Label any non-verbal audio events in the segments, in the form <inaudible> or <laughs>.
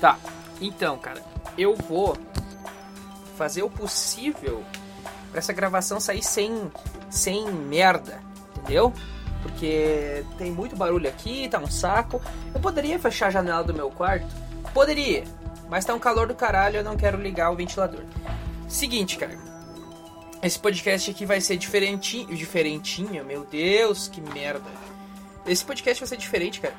Tá. Então, cara, eu vou fazer o possível pra essa gravação sair sem, sem merda, entendeu? Porque tem muito barulho aqui, tá um saco. Eu poderia fechar a janela do meu quarto? Poderia, mas tá um calor do caralho, eu não quero ligar o ventilador. Seguinte, cara. Esse podcast aqui vai ser diferentinho, diferentinho, meu Deus, que merda. Esse podcast vai ser diferente, cara.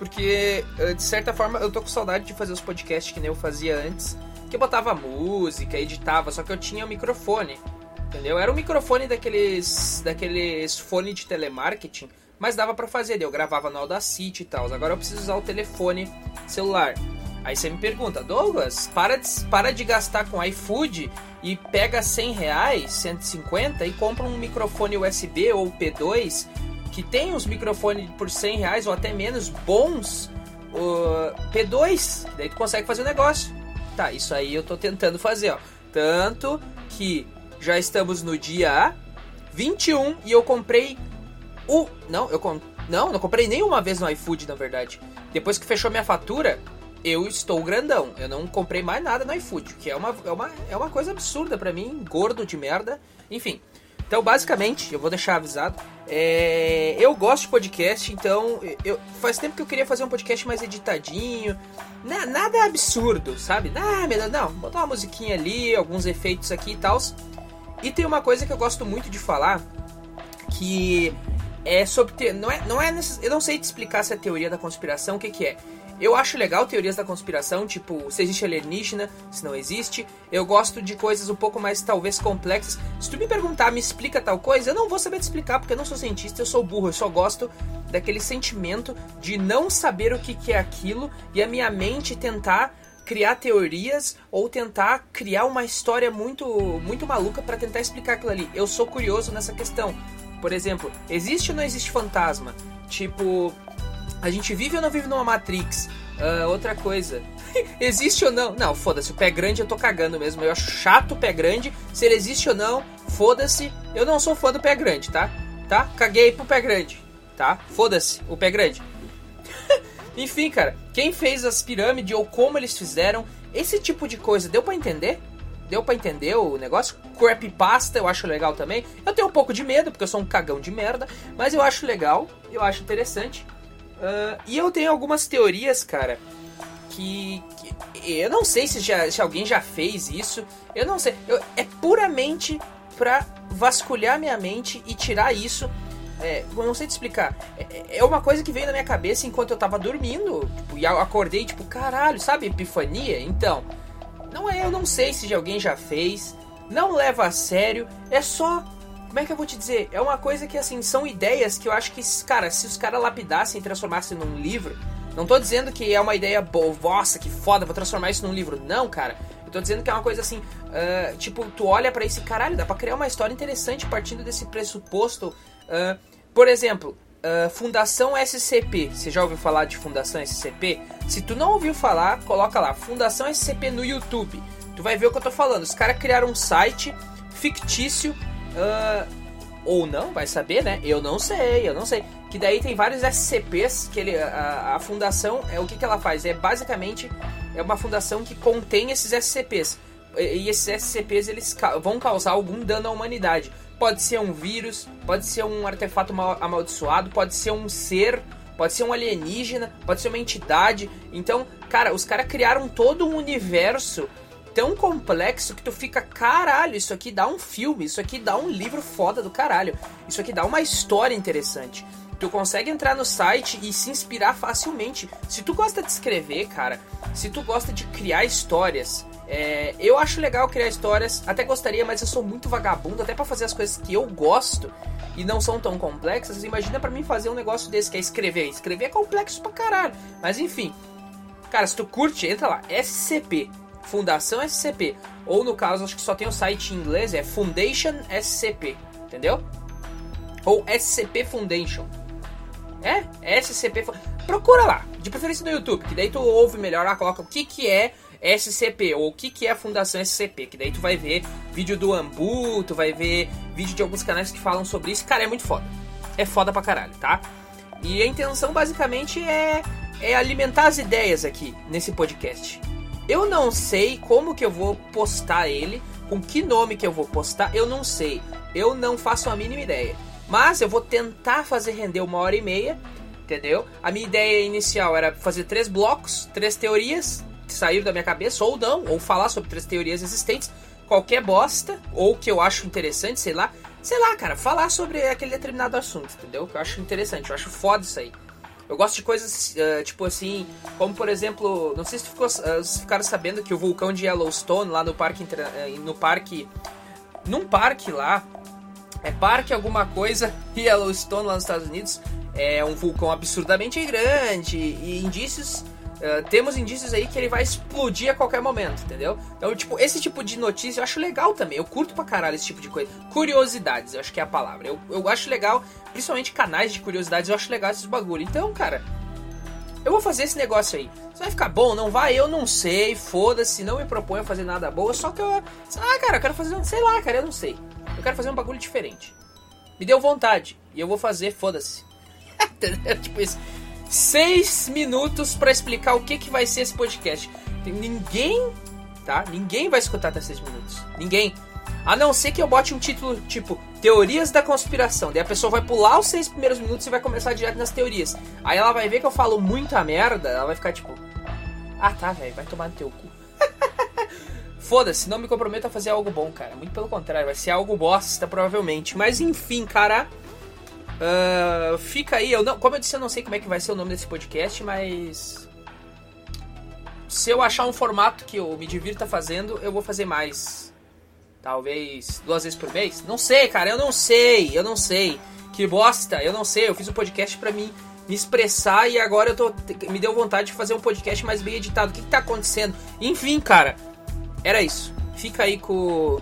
Porque, eh, de certa forma, eu tô com saudade de fazer os podcasts que nem eu fazia antes. Que eu botava música, editava, só que eu tinha o microfone. Entendeu? Era um microfone daqueles. daqueles fone de telemarketing. Mas dava pra fazer, eu gravava no Audacity e tal. Agora eu preciso usar o telefone celular. Aí você me pergunta, Douglas, para de, para de gastar com iFood e pega 100 reais, 150 e compra um microfone USB ou P2 que tem uns microfones por 100 reais ou até menos bons, uh, P2, daí tu consegue fazer o negócio. Tá, isso aí eu tô tentando fazer, ó. Tanto que já estamos no dia 21 e eu comprei o. Não, eu com... não, não comprei nenhuma vez no iFood, na verdade. Depois que fechou minha fatura, eu estou grandão. Eu não comprei mais nada no iFood, que é uma, é uma, é uma coisa absurda para mim, gordo de merda. Enfim. Então, basicamente, eu vou deixar avisado. É, eu gosto de podcast, então eu, faz tempo que eu queria fazer um podcast mais editadinho. Na, nada absurdo, sabe? Nada, não, botar uma musiquinha ali, alguns efeitos aqui e tal. E tem uma coisa que eu gosto muito de falar, que é sobre. Não é, não é. Eu não sei te explicar se é teoria da conspiração, o que, que é. Eu acho legal teorias da conspiração, tipo, se existe alienígena, se não existe. Eu gosto de coisas um pouco mais, talvez, complexas. Se tu me perguntar, me explica tal coisa, eu não vou saber te explicar, porque eu não sou cientista, eu sou burro. Eu só gosto daquele sentimento de não saber o que, que é aquilo e a minha mente tentar criar teorias ou tentar criar uma história muito muito maluca para tentar explicar aquilo ali. Eu sou curioso nessa questão. Por exemplo, existe ou não existe fantasma? Tipo, a gente vive ou não vive numa Matrix? Uh, outra coisa. <laughs> existe ou não? Não, foda-se, o pé grande eu tô cagando mesmo. Eu acho chato o pé grande. Se ele existe ou não, foda-se. Eu não sou fã do pé grande, tá? Tá? Caguei pro pé grande, tá? Foda-se, o pé grande. <laughs> Enfim, cara, quem fez as pirâmides ou como eles fizeram, esse tipo de coisa, deu para entender? Deu para entender o negócio? Creepypasta eu acho legal também. Eu tenho um pouco de medo, porque eu sou um cagão de merda, mas eu acho legal, eu acho interessante. Uh, e eu tenho algumas teorias, cara, que, que, eu não sei se, já, se alguém já fez isso. Eu não sei. Eu, é puramente pra vasculhar minha mente e tirar isso. É, eu não sei te explicar. É, é, uma coisa que veio na minha cabeça enquanto eu tava dormindo. Tipo, e acordei, tipo, caralho, sabe? Epifania? Então, não é, eu não sei se alguém já fez. Não leva a sério. É só como é que eu vou te dizer? É uma coisa que, assim, são ideias que eu acho que, cara, se os caras lapidassem e transformassem num livro. Não tô dizendo que é uma ideia boa, nossa, que foda, vou transformar isso num livro. Não, cara. Eu tô dizendo que é uma coisa assim, uh, tipo, tu olha para esse caralho, dá pra criar uma história interessante partindo desse pressuposto. Uh, por exemplo, uh, Fundação SCP. Você já ouviu falar de Fundação SCP? Se tu não ouviu falar, coloca lá, Fundação SCP no YouTube. Tu vai ver o que eu tô falando. Os caras criaram um site fictício Uh, ou não, vai saber, né? Eu não sei, eu não sei. Que daí tem vários SCPs que ele, a, a fundação é o que, que ela faz? É basicamente é uma fundação que contém esses SCPs. E, e esses SCPs eles ca vão causar algum dano à humanidade. Pode ser um vírus, pode ser um artefato amaldiçoado, pode ser um ser, pode ser um alienígena, pode ser uma entidade. Então, cara, os caras criaram todo um universo tão complexo que tu fica, caralho, isso aqui dá um filme, isso aqui dá um livro foda do caralho, isso aqui dá uma história interessante. Tu consegue entrar no site e se inspirar facilmente. Se tu gosta de escrever, cara, se tu gosta de criar histórias, é, eu acho legal criar histórias, até gostaria, mas eu sou muito vagabundo, até para fazer as coisas que eu gosto e não são tão complexas. Imagina para mim fazer um negócio desse que é escrever. Escrever é complexo pra caralho, mas enfim. Cara, se tu curte, entra lá, SCP, Fundação SCP. Ou no caso, acho que só tem o site em inglês, é Foundation SCP. Entendeu? Ou SCP Foundation. É? SCP. Procura lá, de preferência no YouTube, que daí tu ouve melhor lá, coloca o que, que é SCP, ou o que, que é a Fundação SCP, que daí tu vai ver vídeo do Ambu, tu vai ver vídeo de alguns canais que falam sobre isso. Cara, é muito foda. É foda pra caralho, tá? E a intenção basicamente é é alimentar as ideias aqui nesse podcast. Eu não sei como que eu vou postar ele, com que nome que eu vou postar, eu não sei. Eu não faço a mínima ideia. Mas eu vou tentar fazer render uma hora e meia, entendeu? A minha ideia inicial era fazer três blocos, três teorias que saíram da minha cabeça, ou não, ou falar sobre três teorias existentes, qualquer bosta, ou que eu acho interessante, sei lá. Sei lá, cara, falar sobre aquele determinado assunto, entendeu? Que eu acho interessante, eu acho foda isso aí. Eu gosto de coisas, uh, tipo assim, como por exemplo, não sei se ficou, uh, ficaram sabendo que o vulcão de Yellowstone, lá no parque, uh, no parque, num parque lá, é parque alguma coisa, <laughs> Yellowstone lá nos Estados Unidos, é um vulcão absurdamente grande e indícios Uh, temos indícios aí que ele vai explodir a qualquer momento, entendeu? Então, tipo, esse tipo de notícia eu acho legal também. Eu curto pra caralho esse tipo de coisa. Curiosidades, eu acho que é a palavra. Eu, eu acho legal, principalmente canais de curiosidades, eu acho legal esses bagulho. Então, cara, eu vou fazer esse negócio aí. Vai ficar bom, não vai, eu não sei. Foda-se, não me proponho a fazer nada boa. Só que eu. Ah, cara, eu quero fazer. Sei lá, cara, eu não sei. Eu quero fazer um bagulho diferente. Me deu vontade. E eu vou fazer, foda-se. <laughs> tipo isso seis minutos para explicar o que, que vai ser esse podcast. Ninguém, tá? Ninguém vai escutar até seis minutos. Ninguém. A não ser que eu bote um título tipo Teorias da Conspiração. Daí a pessoa vai pular os seis primeiros minutos e vai começar direto nas teorias. Aí ela vai ver que eu falo muita merda, ela vai ficar tipo. Ah tá, velho, vai tomar no teu cu. <laughs> Foda-se, não me comprometo a fazer algo bom, cara. Muito pelo contrário, vai ser algo bosta, provavelmente. Mas enfim, cara. Uh, fica aí, eu não, como eu disse, eu não sei como é que vai ser o nome desse podcast, mas se eu achar um formato que eu me divirta fazendo, eu vou fazer mais. Talvez duas vezes por mês? Não sei, cara, eu não sei, eu não sei. Que bosta, eu não sei. Eu fiz um podcast para mim me expressar e agora eu tô me deu vontade de fazer um podcast mais bem editado. O que, que tá acontecendo? Enfim, cara, era isso. Fica aí com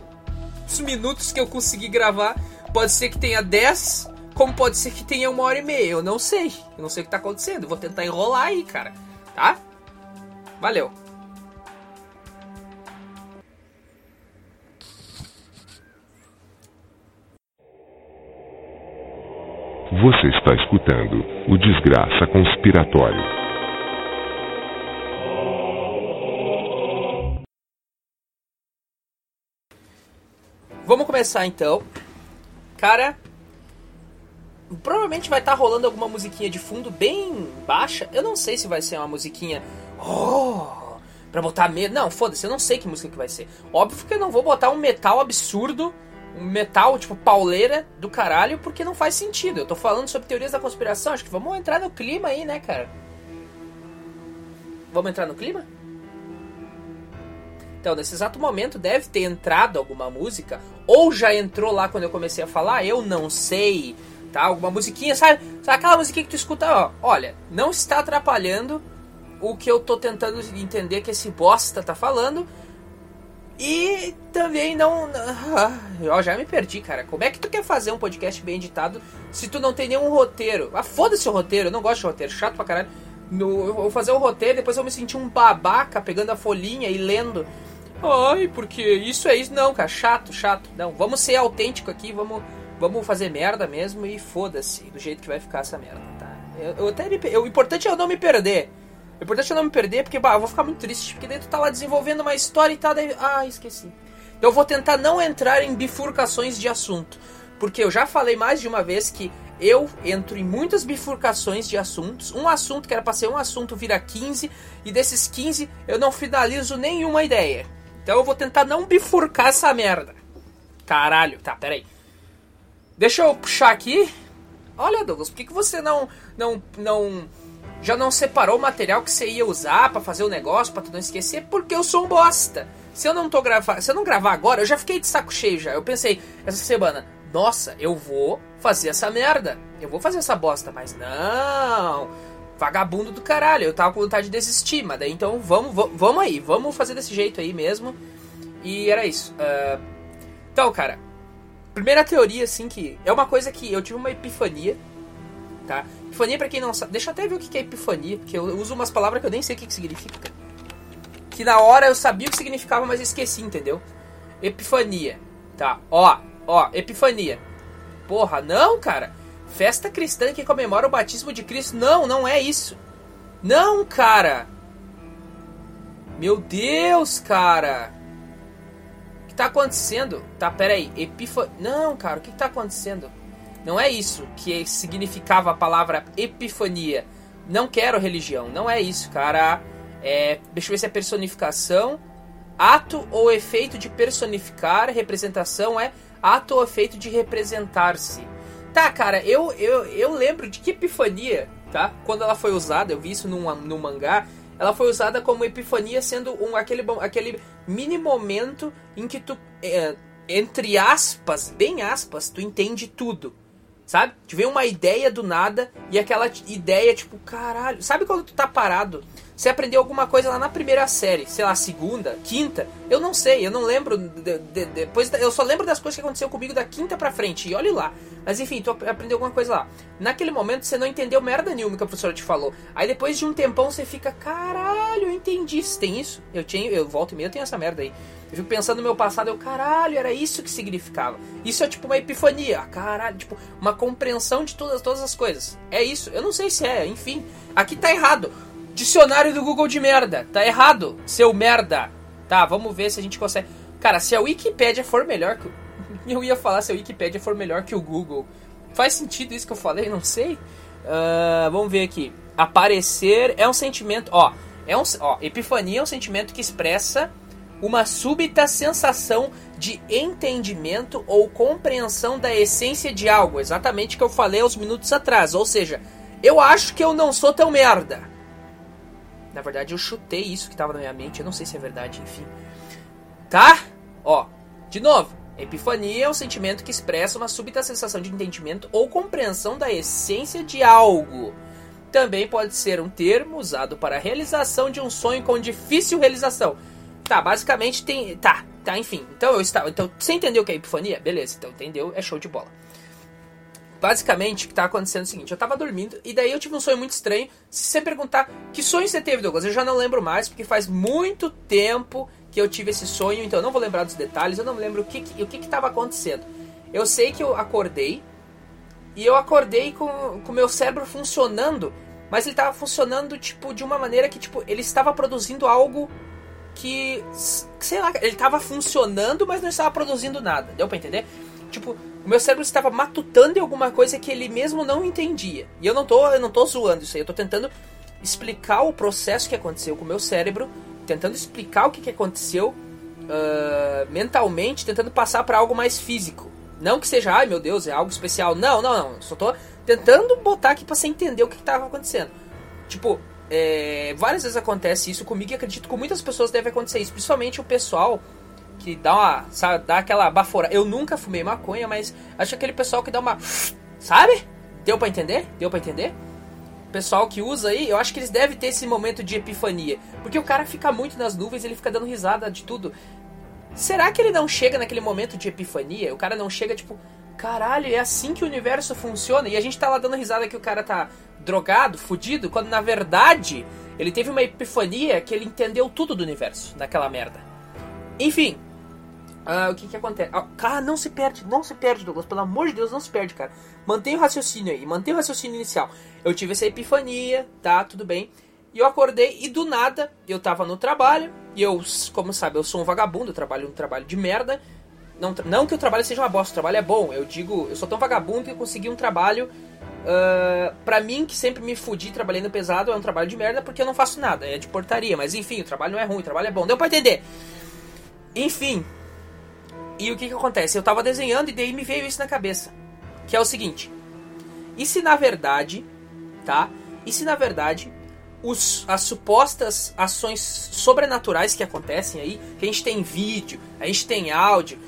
os minutos que eu consegui gravar. Pode ser que tenha 10 como pode ser que tenha uma hora e meia? Eu não sei. Eu não sei o que tá acontecendo. Vou tentar enrolar aí, cara. Tá? Valeu. Você está escutando o Desgraça Conspiratório. Vamos começar então. Cara, Provavelmente vai estar tá rolando alguma musiquinha de fundo bem baixa. Eu não sei se vai ser uma musiquinha. Oh, pra botar medo. Não, foda-se, eu não sei que música que vai ser. Óbvio que eu não vou botar um metal absurdo. Um metal, tipo, pauleira do caralho, porque não faz sentido. Eu tô falando sobre teorias da conspiração. Acho que vamos entrar no clima aí, né, cara? Vamos entrar no clima? Então, nesse exato momento deve ter entrado alguma música, ou já entrou lá quando eu comecei a falar, eu não sei tá? Alguma musiquinha, sabe? Sabe aquela musiquinha que tu escuta, ó, olha, não está atrapalhando o que eu tô tentando entender que esse bosta tá falando. E também não. Eu <laughs> já me perdi, cara. Como é que tu quer fazer um podcast bem editado se tu não tem nenhum roteiro? Ah, foda-se o roteiro, eu não gosto de roteiro, chato pra caralho. No, eu vou fazer o roteiro, depois eu me sentir um babaca pegando a folhinha e lendo. Ai, porque isso é isso. Não, cara, chato, chato. Não, vamos ser autêntico aqui, vamos vamos fazer merda mesmo e foda-se do jeito que vai ficar essa merda, tá? Eu, eu até me, eu, o importante é eu não me perder. O importante é eu não me perder, porque bah, eu vou ficar muito triste, porque daí tu tá lá desenvolvendo uma história e tá daí. Ah, esqueci. Então eu vou tentar não entrar em bifurcações de assunto. Porque eu já falei mais de uma vez que eu entro em muitas bifurcações de assuntos. Um assunto que era pra ser um assunto vira 15, e desses 15 eu não finalizo nenhuma ideia. Então eu vou tentar não bifurcar essa merda. Caralho, tá, peraí. Deixa eu puxar aqui. Olha, Douglas, por que, que você não, não, não, já não separou o material que você ia usar para fazer o negócio, para tu não esquecer? Porque eu sou um bosta. Se eu não tô gravar, se eu não gravar agora, eu já fiquei de saco cheio já. Eu pensei essa semana, nossa, eu vou fazer essa merda. Eu vou fazer essa bosta, mas não. Vagabundo do caralho, eu tava com vontade de desistir, mas daí então vamos, vamos aí, vamos fazer desse jeito aí mesmo. E era isso. Uh, então, cara, Primeira teoria, assim, que é uma coisa que eu tive uma epifania, tá? Epifania, pra quem não sabe. Deixa eu até ver o que é epifania, porque eu uso umas palavras que eu nem sei o que, que significa. Que na hora eu sabia o que significava, mas esqueci, entendeu? Epifania, tá? Ó, ó, epifania. Porra, não, cara. Festa cristã que comemora o batismo de Cristo. Não, não é isso. Não, cara! Meu Deus, cara! Tá acontecendo? Tá, pera aí. Epifania. Não, cara, o que, que tá acontecendo? Não é isso que significava a palavra epifania. Não quero religião. Não é isso, cara. É, deixa eu ver se é personificação. Ato ou efeito de personificar. Representação é ato ou efeito de representar-se. Tá, cara, eu, eu, eu lembro de que epifania, tá? Quando ela foi usada, eu vi isso num, num mangá ela foi usada como epifania, sendo um, aquele, aquele mini momento em que tu, é, entre aspas, bem aspas, tu entende tudo. Sabe? Te uma ideia do nada e aquela ideia, tipo, caralho. Sabe quando tu tá parado? Você aprendeu alguma coisa lá na primeira série, sei lá, segunda, quinta? Eu não sei, eu não lembro. De, de, depois eu só lembro das coisas que aconteceu comigo da quinta pra frente. E olhe lá. Mas enfim, tu aprendeu alguma coisa lá. Naquele momento você não entendeu merda nenhuma que a professora te falou. Aí depois de um tempão você fica, caralho, eu entendi. Tem isso? Eu tinha, eu volto e meia, eu tenho essa merda aí. Eu fico pensando no meu passado, eu, caralho, era isso que significava. Isso é tipo uma epifania, caralho, tipo, uma compreensão de todas, todas as coisas. É isso. Eu não sei se é, enfim. Aqui tá errado. Dicionário do Google de merda. Tá errado, seu merda. Tá, vamos ver se a gente consegue. Cara, se a Wikipédia for melhor que. <laughs> Eu ia falar se a Wikipédia for melhor que o Google. Faz sentido isso que eu falei? Não sei. Uh, vamos ver aqui. Aparecer é um sentimento. Ó, é um. Ó, epifania é um sentimento que expressa uma súbita sensação de entendimento ou compreensão da essência de algo, exatamente o que eu falei uns minutos atrás. Ou seja, eu acho que eu não sou tão merda. Na verdade, eu chutei isso que estava na minha mente, eu não sei se é verdade, enfim. Tá? Ó, de novo, epifania é um sentimento que expressa uma súbita sensação de entendimento ou compreensão da essência de algo. Também pode ser um termo usado para a realização de um sonho com difícil realização Tá, basicamente tem. Tá, tá, enfim. Então eu estava. Então, você entendeu o que é epifania? Beleza, então entendeu, é show de bola. Basicamente, o que tá acontecendo é o seguinte: eu tava dormindo e daí eu tive um sonho muito estranho. Se você perguntar que sonho você teve, Douglas, eu já não lembro mais, porque faz muito tempo que eu tive esse sonho, então eu não vou lembrar dos detalhes, eu não lembro o que, que, o que, que tava acontecendo. Eu sei que eu acordei e eu acordei com o meu cérebro funcionando, mas ele tava funcionando tipo de uma maneira que tipo ele estava produzindo algo que, sei lá, ele estava funcionando, mas não estava produzindo nada. Deu para entender? Tipo, o meu cérebro estava matutando em alguma coisa que ele mesmo não entendia. E eu não tô, eu não tô zoando isso aí, eu tô tentando explicar o processo que aconteceu com o meu cérebro, tentando explicar o que, que aconteceu uh, mentalmente, tentando passar para algo mais físico. Não que seja, ai meu Deus, é algo especial. Não, não, não. Só tô tentando botar aqui para você entender o que estava acontecendo. Tipo, é, várias vezes acontece isso comigo e acredito que com muitas pessoas deve acontecer isso. Principalmente o pessoal que dá uma. Sabe, dá aquela bafora. Eu nunca fumei maconha, mas acho aquele pessoal que dá uma. Sabe? Deu para entender? Deu para entender? pessoal que usa aí, eu acho que eles devem ter esse momento de epifania. Porque o cara fica muito nas nuvens, ele fica dando risada de tudo. Será que ele não chega naquele momento de epifania? O cara não chega tipo, caralho, é assim que o universo funciona? E a gente tá lá dando risada que o cara tá drogado, fudido, quando na verdade ele teve uma epifania que ele entendeu tudo do universo naquela merda. Enfim, uh, o que que acontece? Ah, cara, não se perde, não se perde, Douglas, pelo amor de Deus, não se perde, cara. Mantenha o raciocínio aí, mantenha o raciocínio inicial. Eu tive essa epifania, tá, tudo bem. E eu acordei e do nada eu tava no trabalho. E eu, como sabe, eu sou um vagabundo, eu trabalho um trabalho de merda. Não, não que o trabalho seja uma bosta, o trabalho é bom. Eu digo, eu sou tão vagabundo que eu consegui um trabalho Uh, pra mim, que sempre me fudi trabalhando pesado, é um trabalho de merda porque eu não faço nada, é de portaria. Mas enfim, o trabalho não é ruim, o trabalho é bom. Deu pra entender? Enfim. E o que que acontece? Eu tava desenhando e daí me veio isso na cabeça. Que é o seguinte. E se na verdade, tá? E se na verdade os, as supostas ações sobrenaturais que acontecem aí, que a gente tem vídeo, a gente tem áudio,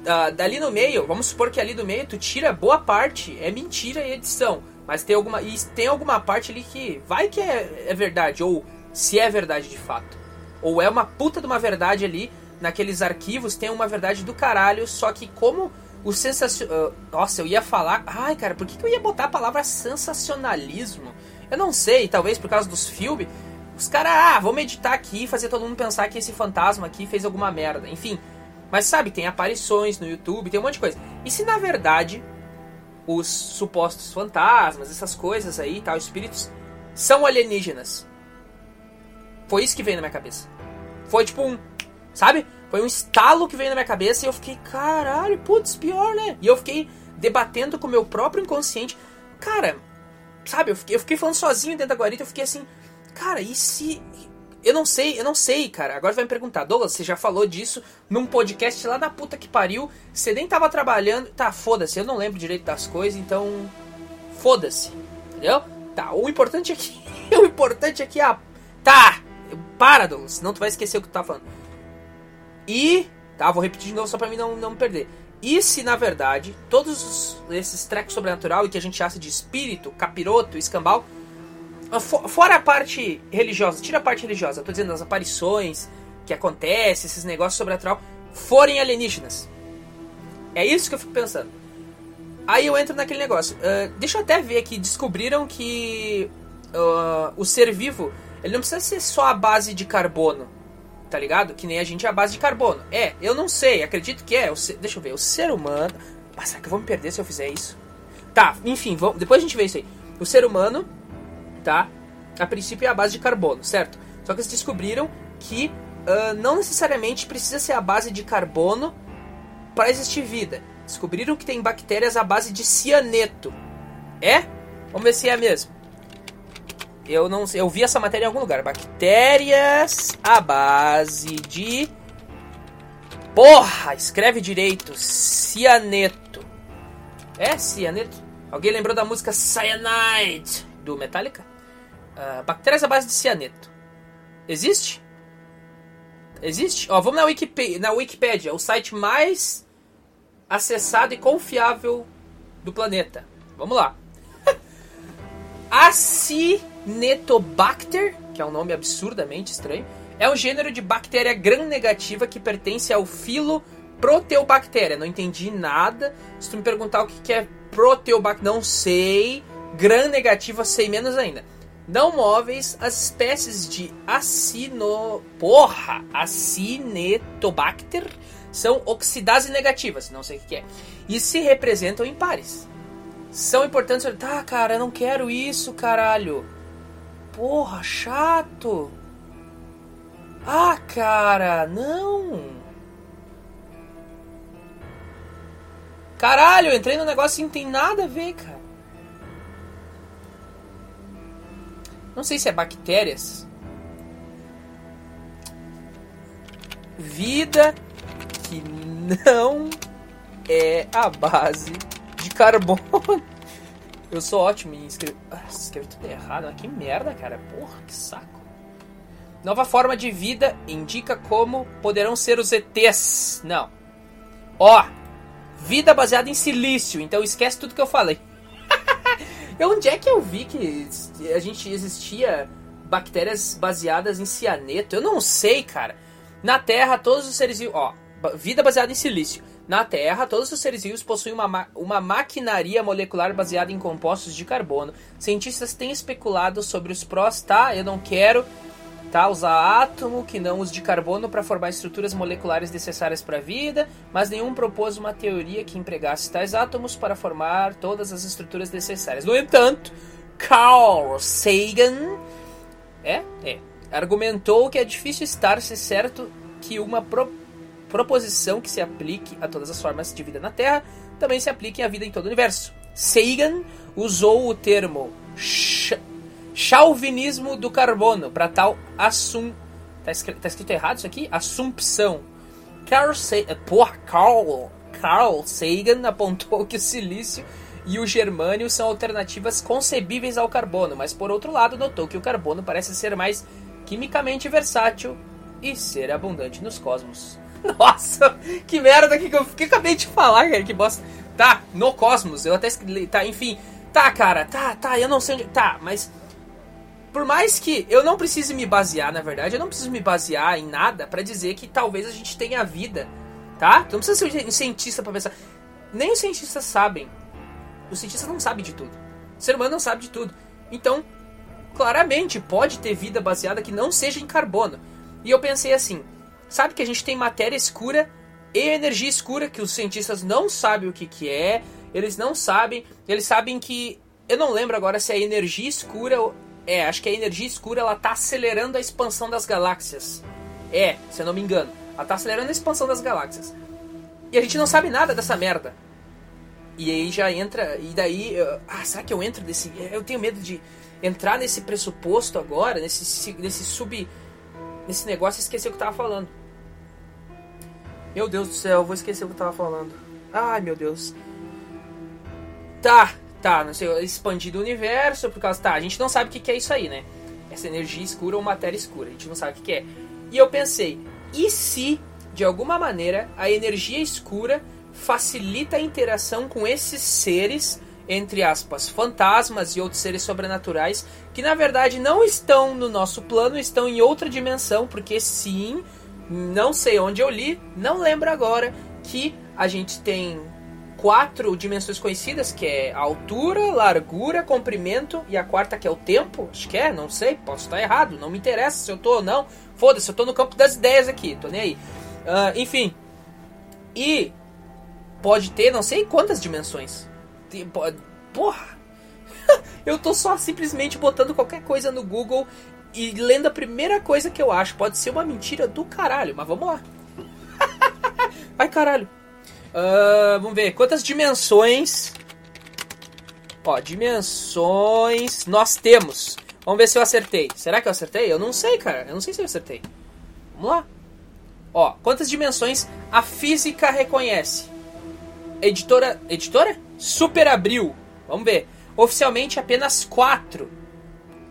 uh, dali no meio, vamos supor que ali do meio tu tira boa parte, é mentira e edição. Mas tem alguma, e tem alguma parte ali que vai que é, é verdade, ou se é verdade de fato. Ou é uma puta de uma verdade ali, naqueles arquivos tem uma verdade do caralho, só que como o sensacional. Uh, nossa, eu ia falar. Ai, cara, por que, que eu ia botar a palavra sensacionalismo? Eu não sei, talvez por causa dos filmes. Os caras, ah, vou meditar aqui e fazer todo mundo pensar que esse fantasma aqui fez alguma merda. Enfim, mas sabe, tem aparições no YouTube, tem um monte de coisa. E se na verdade os supostos fantasmas, essas coisas aí, tal, espíritos, são alienígenas? Foi isso que veio na minha cabeça. Foi tipo um. Sabe? Foi um estalo que veio na minha cabeça e eu fiquei, caralho, putz, pior, né? E eu fiquei debatendo com o meu próprio inconsciente. Cara, sabe, eu fiquei, eu fiquei falando sozinho dentro da guarita, eu fiquei assim, cara, e se. Eu não sei, eu não sei, cara. Agora vai me perguntar, Douglas, você já falou disso num podcast lá da puta que pariu. Você nem tava trabalhando. Tá, foda-se, eu não lembro direito das coisas, então. Foda-se. Entendeu? Tá, o importante aqui. <laughs> o importante é a. Tá! Para, Douglas, senão tu vai esquecer o que tu tá falando. E. Tá, vou repetir de novo só pra mim não, não me perder. E se na verdade todos esses trecos sobrenatural e que a gente acha de espírito, capiroto, escambau, fora a parte religiosa, tira a parte religiosa, eu tô dizendo as aparições que acontecem, esses negócios sobrenatural, forem alienígenas. É isso que eu fico pensando. Aí eu entro naquele negócio. Uh, deixa eu até ver aqui. Descobriram que uh, o ser vivo ele não precisa ser só a base de carbono tá ligado? Que nem a gente é a base de carbono. É, eu não sei, acredito que é. Ser, deixa eu ver, o ser humano. Ah, será que eu vou me perder se eu fizer isso? Tá, enfim, vamos, depois a gente vê isso aí. O ser humano, tá? A princípio é a base de carbono, certo? Só que eles descobriram que uh, não necessariamente precisa ser a base de carbono para existir vida. Descobriram que tem bactérias à base de cianeto. É? Vamos ver se é mesmo. Eu não eu vi essa matéria em algum lugar. Bactérias à base de Porra, escreve direito. Cianeto. É cianeto? Alguém lembrou da música Cyanide do Metallica? Uh, bactérias à base de cianeto. Existe? Existe? Ó, vamos na Wikipedia, na Wikipedia, o site mais acessado e confiável do planeta. Vamos lá. <laughs> Acinetobacter, que é um nome absurdamente estranho, é um gênero de bactéria gram-negativa que pertence ao filo Proteobactéria. Não entendi nada. Se tu me perguntar o que é Proteobactéria, não sei. Gram-negativa, sei menos ainda. Não móveis, as espécies de acino... Porra! Acinetobacter são oxidase negativas, não sei o que é. E se representam em pares são importantes. Tá, cara, não quero isso, caralho. Porra, chato. Ah, cara, não. Caralho, eu entrei no negócio e não tem nada a ver, cara. Não sei se é bactérias. Vida que não é a base de carbono. Eu sou ótimo em escrever. Ah, escrevi tudo errado. Ah, que merda, cara. Porra, que saco. Nova forma de vida indica como poderão ser os ETs. Não. Ó, vida baseada em silício. Então esquece tudo que eu falei. <laughs> Onde é que eu vi que a gente existia bactérias baseadas em cianeto? Eu não sei, cara. Na Terra, todos os seres vivos. Ó, vida baseada em silício. Na Terra, todos os seres vivos possuem uma, uma maquinaria molecular baseada em compostos de carbono. Cientistas têm especulado sobre os prós, tá? Eu não quero tá? usar átomo que não os de carbono para formar estruturas moleculares necessárias para a vida, mas nenhum propôs uma teoria que empregasse tais átomos para formar todas as estruturas necessárias. No entanto, Carl Sagan é, é, argumentou que é difícil estar-se certo que uma pro proposição que se aplique a todas as formas de vida na Terra também se aplique à vida em todo o universo. Sagan usou o termo chauvinismo do carbono para tal assum... Tá escrito, tá escrito, errado isso aqui? Assumpção. Carl, Sagan, porra, Carl, Carl Sagan apontou que o silício e o germânio são alternativas concebíveis ao carbono, mas por outro lado notou que o carbono parece ser mais quimicamente versátil e ser abundante nos cosmos. <laughs> Nossa, que merda que eu, que eu acabei de falar, cara, que bosta. Tá, no cosmos, eu até tá, enfim. Tá, cara, tá, tá, eu não sei onde. Tá, mas. Por mais que eu não precise me basear, na verdade, eu não preciso me basear em nada para dizer que talvez a gente tenha vida, tá? Tu não precisa ser um cientista para pensar. Nem os cientistas sabem. Os cientistas não sabem de tudo. O ser humano não sabe de tudo. Então, claramente, pode ter vida baseada que não seja em carbono. E eu pensei assim, sabe que a gente tem matéria escura e energia escura, que os cientistas não sabem o que, que é, eles não sabem, eles sabem que. Eu não lembro agora se é energia escura É, acho que a energia escura ela tá acelerando a expansão das galáxias. É, se eu não me engano. Ela tá acelerando a expansão das galáxias. E a gente não sabe nada dessa merda. E aí já entra. E daí. eu- ah, será que eu entro nesse. Eu tenho medo de entrar nesse pressuposto agora, nesse, nesse sub. Nesse negócio e esquecer o que eu tava falando. Meu Deus do céu, vou esquecer o que eu tava falando. Ai, meu Deus. Tá, tá, não sei, expandir do universo, por causa. Tá, a gente não sabe o que é isso aí, né? Essa energia escura ou matéria escura, a gente não sabe o que é. E eu pensei, e se, de alguma maneira, a energia escura facilita a interação com esses seres, entre aspas, fantasmas e outros seres sobrenaturais, que na verdade não estão no nosso plano, estão em outra dimensão, porque sim, não sei onde eu li, não lembro agora, que a gente tem quatro dimensões conhecidas, que é altura, largura, comprimento e a quarta que é o tempo. Acho que é, não sei, posso estar errado, não me interessa se eu tô ou não. Foda-se, eu tô no campo das ideias aqui, tô nem aí. Ah, enfim. E pode ter não sei quantas dimensões. Porra! <laughs> eu tô só simplesmente botando qualquer coisa no Google e lendo a primeira coisa que eu acho. Pode ser uma mentira do caralho, mas vamos lá. <laughs> Ai caralho. Ah, vamos ver, quantas dimensões. Ó, dimensões nós temos. Vamos ver se eu acertei. Será que eu acertei? Eu não sei, cara. Eu não sei se eu acertei. Vamos lá. Ó, quantas dimensões a física reconhece? Editora. Editora? Super Abril. Vamos ver. Oficialmente apenas quatro.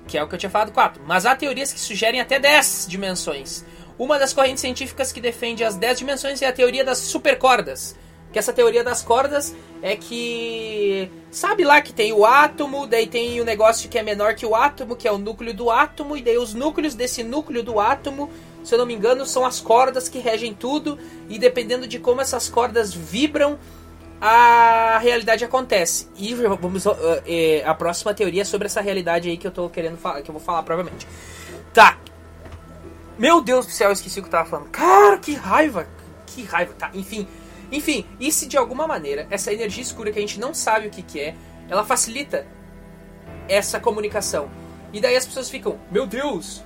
Que é o que eu tinha falado, quatro. Mas há teorias que sugerem até 10 dimensões. Uma das correntes científicas que defende as 10 dimensões é a teoria das supercordas. Que essa teoria das cordas é que. Sabe lá que tem o átomo, daí tem o negócio que é menor que o átomo, que é o núcleo do átomo, e daí os núcleos desse núcleo do átomo, se eu não me engano, são as cordas que regem tudo, e dependendo de como essas cordas vibram, a realidade acontece. E vamos uh, eh, a próxima teoria é sobre essa realidade aí que eu tô querendo falar, que eu vou falar provavelmente. Tá. Meu Deus do céu, eu esqueci o que eu tava falando. Cara, que raiva. Que raiva. Tá, enfim. Enfim, e se de alguma maneira essa energia escura que a gente não sabe o que, que é, ela facilita essa comunicação. E daí as pessoas ficam, meu Deus,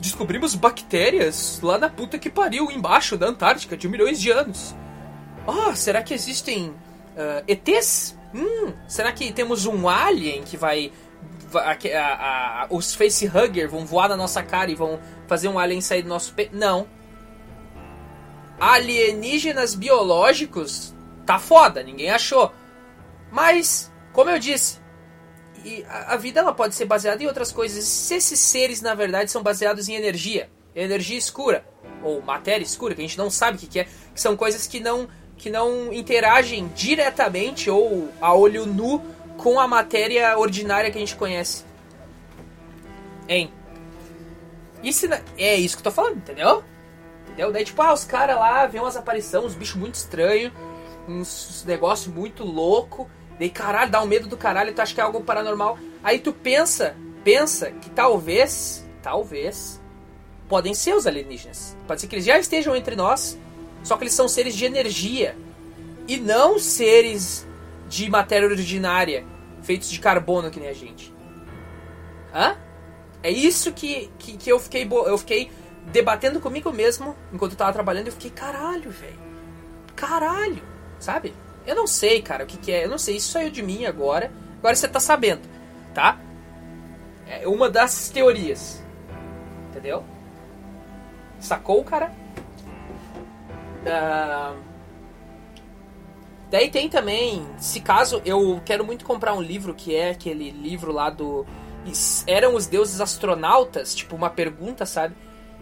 descobrimos bactérias lá na puta que pariu, embaixo da Antártica, de milhões de anos. Ah, será que existem ah, ETs? Hum, será que temos um alien que vai. va- a- a- a- os facehugger vão voar na nossa cara e vão fazer um alien sair do nosso peito? Não. Alienígenas biológicos tá foda, ninguém achou. Mas, como eu disse, a, vida ela pode ser baseada em outras coisas. Se esses seres, na verdade, são baseados em energia, energia escura, ou matéria escura, que a gente não sabe o que, que é, que são coisas que não, que não interagem diretamente ou a olho nu com a matéria ordinária que a gente conhece. Hein? Na- é isso que eu tô falando, entendeu? Entendeu? Daí, tipo, ah, os caras lá vêem umas aparições, uns bichos muito estranhos, uns negócio muito louco. Daí, caralho, dá um medo do caralho, tu acha que é algo paranormal. Aí tu pensa, pensa que talvez, talvez, podem ser os alienígenas. Pode ser que eles já estejam entre nós, só que eles são seres de energia. E não seres de matéria ordinária, feitos de carbono que nem a gente. Hã? É isso que, que, que eu fiquei eu fiquei debatendo comigo mesmo enquanto eu tava trabalhando. Eu fiquei, caralho, velho. Caralho, sabe? Eu não sei, cara, o que, que é. Eu não sei, isso saiu de mim agora. Agora você tá sabendo, tá? É uma das teorias. Entendeu? Sacou, cara? Daí tem também, se caso eu quero muito comprar um livro que é aquele livro lá do eram os deuses astronautas, tipo uma pergunta, sabe?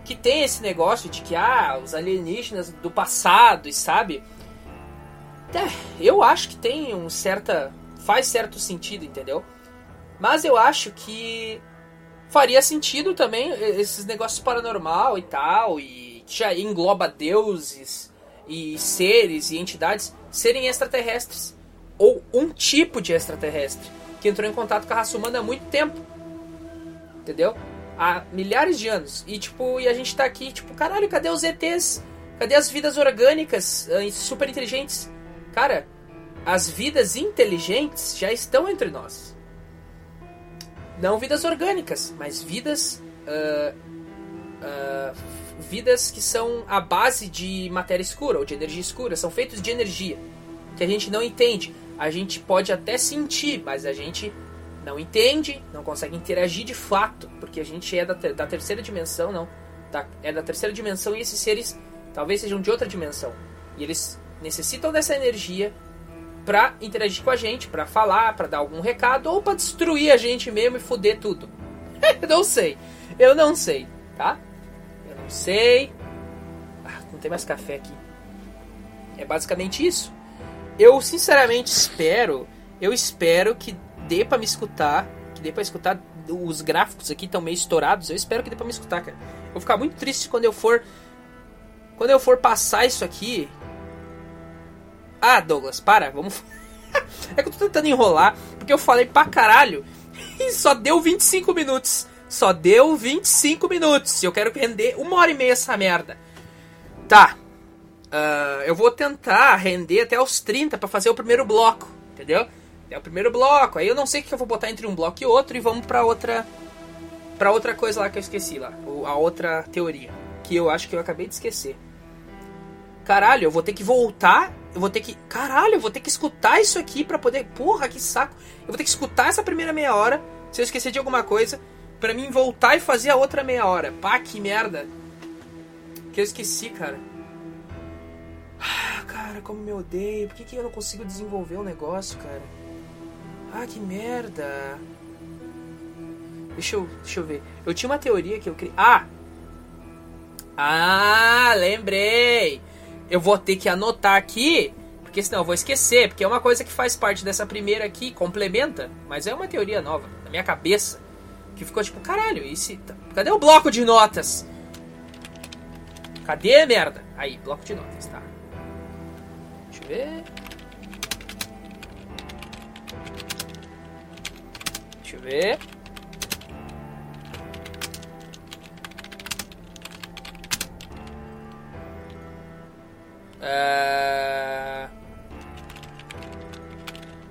Que tem esse negócio de que ah, os alienígenas do passado, e sabe? É, eu acho que tem um certa faz certo sentido, entendeu? Mas eu acho que faria sentido também esses negócios paranormal e tal e que já engloba deuses e seres e entidades serem extraterrestres ou um tipo de extraterrestre que entrou em contato com a raça humana há muito tempo. Entendeu? Há milhares de anos. E tipo, e a gente tá aqui, tipo, caralho, cadê os ETs? Cadê as vidas orgânicas ah, super inteligentes? Cara, as vidas inteligentes já estão entre nós. Não vidas orgânicas, mas vidas. Uh, uh, vidas que são a base de matéria escura ou de energia escura, são feitos de energia que a gente não entende. A gente pode até sentir, mas a gente não entende, não consegue interagir de fato, porque a gente é da, ter da terceira dimensão, não. Da, é da terceira dimensão e esses seres talvez sejam de outra dimensão. E eles necessitam dessa energia pra interagir com a gente, pra falar, pra dar algum recado ou pra destruir a gente mesmo e foder tudo. <laughs> eu não sei. Eu não sei, tá? Não sei. Ah, não tem mais café aqui. É basicamente isso. Eu sinceramente espero, eu espero que dê para me escutar, que dê para escutar. Os gráficos aqui estão meio estourados. Eu espero que dê para me escutar, cara. Eu vou ficar muito triste quando eu for quando eu for passar isso aqui. Ah, Douglas, para, vamos. <laughs> é que eu tô tentando enrolar, porque eu falei pra caralho <laughs> e só deu 25 minutos. Só deu 25 minutos. Eu quero render uma hora e meia essa merda. Tá. Uh, eu vou tentar render até os 30 para fazer o primeiro bloco, entendeu? É o primeiro bloco. Aí eu não sei o que eu vou botar entre um bloco e outro e vamos para outra para outra coisa lá que eu esqueci lá, a outra teoria, que eu acho que eu acabei de esquecer. Caralho, eu vou ter que voltar, eu vou ter que, caralho, eu vou ter que escutar isso aqui para poder, porra, que saco. Eu vou ter que escutar essa primeira meia hora, se eu esquecer de alguma coisa, para mim voltar e fazer a outra meia hora. Pá, que merda. Que eu esqueci, cara. Ah, cara, como me odeio. Por que, que eu não consigo desenvolver o um negócio, cara? Ah, que merda. Deixa eu, deixa eu ver. Eu tinha uma teoria que eu criei. Ah! Ah, lembrei! Eu vou ter que anotar aqui, porque senão eu vou esquecer, porque é uma coisa que faz parte dessa primeira aqui, complementa, mas é uma teoria nova, na minha cabeça, que ficou tipo, caralho, e se... cadê o bloco de notas? Cadê, merda? Aí, bloco de notas, tá. Deixa eu ver. Deixa eu ver. Uh...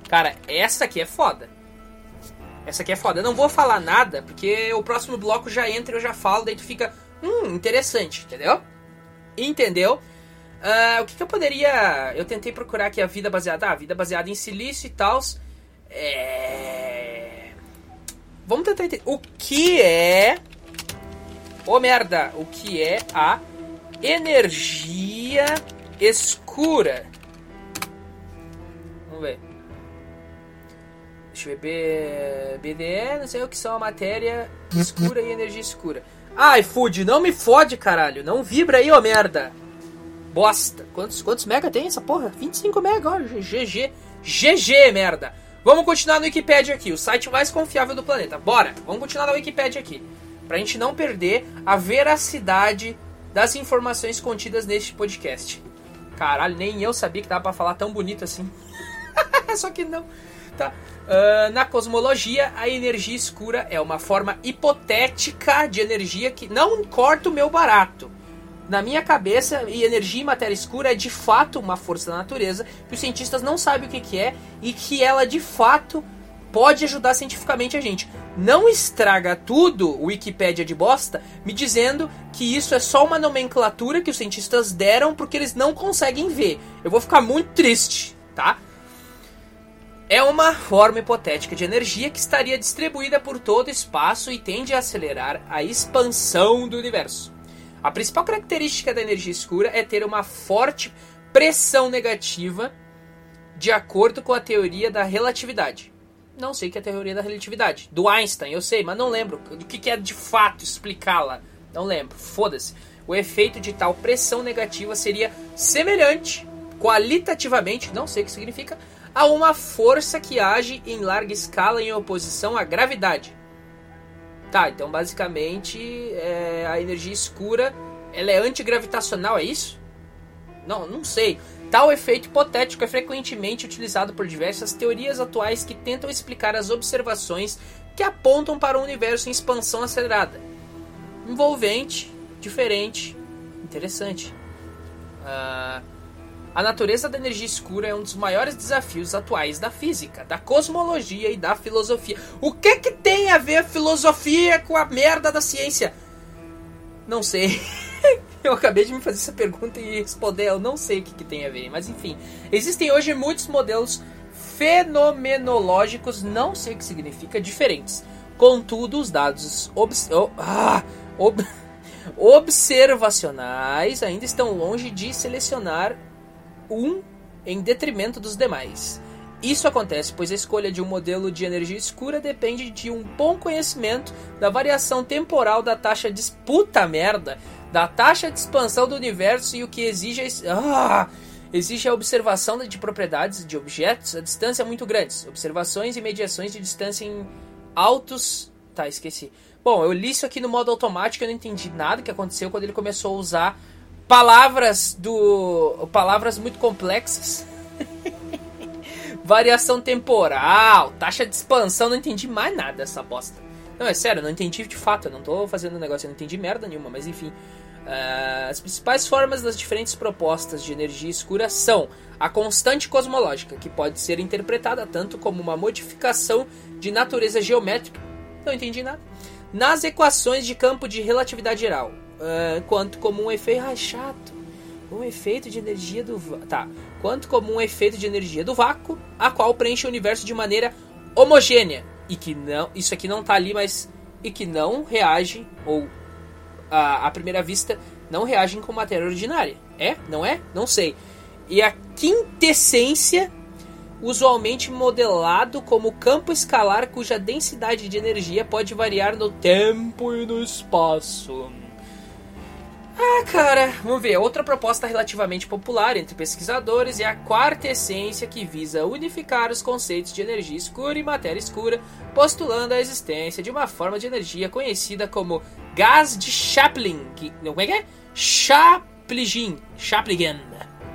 Cara, essa aqui é foda. Essa aqui é foda. Eu não vou falar nada, porque o próximo bloco já entra e eu já falo, daí tu fica. Hum, interessante, entendeu? Entendeu? Uh, o que, que, eu poderia. Eu tentei procurar aqui a vida baseada. Ah, vida baseada em silício e tal. É. Vamos tentar entender. O que é. Ô oh, merda! O que é a energia escura? Vamos ver. Deixa eu ver. BDE, não sei o que são a matéria escura e energia escura. Ai, Food, não me fode, caralho. Não vibra aí, ô merda bosta. Quantos, quantos mega tem essa porra? 25 mega, ó, GG. GG, merda. Vamos continuar no Wikipedia aqui, o site mais confiável do planeta. Bora, vamos continuar na Wikipedia aqui. Pra gente não perder a veracidade das informações contidas neste podcast. Caralho, nem eu sabia que dava pra falar tão bonito assim. <laughs> Só que não. Tá. Uh, na cosmologia, a energia escura é uma forma hipotética de energia que não corta o meu barato na minha cabeça, energia e matéria escura é de fato uma força da natureza que os cientistas não sabem o que, que é e que ela de fato pode ajudar cientificamente a gente. Não estraga tudo o Wikipédia de bosta me dizendo que isso é só uma nomenclatura que os cientistas deram porque eles não conseguem ver. Eu vou ficar muito triste, tá? É uma forma hipotética de energia que estaria distribuída por todo o espaço e tende a acelerar a expansão do universo. A principal característica da energia escura é ter uma forte pressão negativa, de acordo com a teoria da relatividade. Não sei o que é a teoria da relatividade. Do Einstein, eu sei, mas não lembro do que é de fato explicá-la. Não lembro. Foda-se. O efeito de tal pressão negativa seria semelhante, qualitativamente, não sei o que significa, a uma força que age em larga escala em oposição à gravidade. Tá, então basicamente é, a energia escura ela é antigravitacional, é isso? Não, não sei. Tal efeito hipotético é frequentemente utilizado por diversas teorias atuais que tentam explicar as observações que apontam para um universo em expansão acelerada. Envolvente, diferente, interessante. Uh, A natureza da energia escura é um dos maiores desafios atuais da física, da cosmologia e da filosofia. O que que tem a ver a filosofia com a merda da ciência? Não sei. <laughs> Eu acabei de me fazer essa pergunta e responder, eu não sei o que, que tem a ver, mas enfim. Existem hoje muitos modelos fenomenológicos, não sei o que significa, diferentes. Contudo, os dados obs oh, ah, ob <laughs> observacionais ainda estão longe de selecionar um em detrimento dos demais. Isso acontece pois a escolha de um modelo de energia escura depende de um bom conhecimento da variação temporal da taxa de puta merda, da taxa de expansão do universo e o que exige ah, exige a observação de propriedades de objetos a distância muito grandes, observações e mediações de distância em altos, tá, esqueci. Bom, eu li isso aqui no modo automático, eu não entendi nada que aconteceu quando ele começou a usar palavras do palavras muito complexas. <laughs> Variação temporal, taxa de expansão, não entendi mais nada dessa bosta. Não, é sério, não entendi de fato, eu não tô fazendo negócio, eu não entendi merda nenhuma, mas enfim. Uh, as principais formas das diferentes propostas de energia escura são a constante cosmológica, que pode ser interpretada tanto como uma modificação de natureza geométrica, não entendi nada, nas equações de campo de relatividade geral, uh, quanto como um efeito. Ah, chato. Um efeito de energia do. Tá. Quanto como um efeito de energia do vácuo, a qual preenche o universo de maneira homogênea. E que não. Isso aqui não tá ali, mas. E que não reage, ou à, à primeira vista, não reagem com matéria ordinária. É? Não é? Não sei. E a quintessência usualmente modelado como campo escalar cuja densidade de energia pode variar no tempo e no espaço. Ah, cara, vamos ver. Outra proposta relativamente popular entre pesquisadores é a quarta essência que visa unificar os conceitos de energia escura e matéria escura, postulando a existência de uma forma de energia conhecida como gás de Chaplin. Que, como é que é? Chaplin. Chaplin.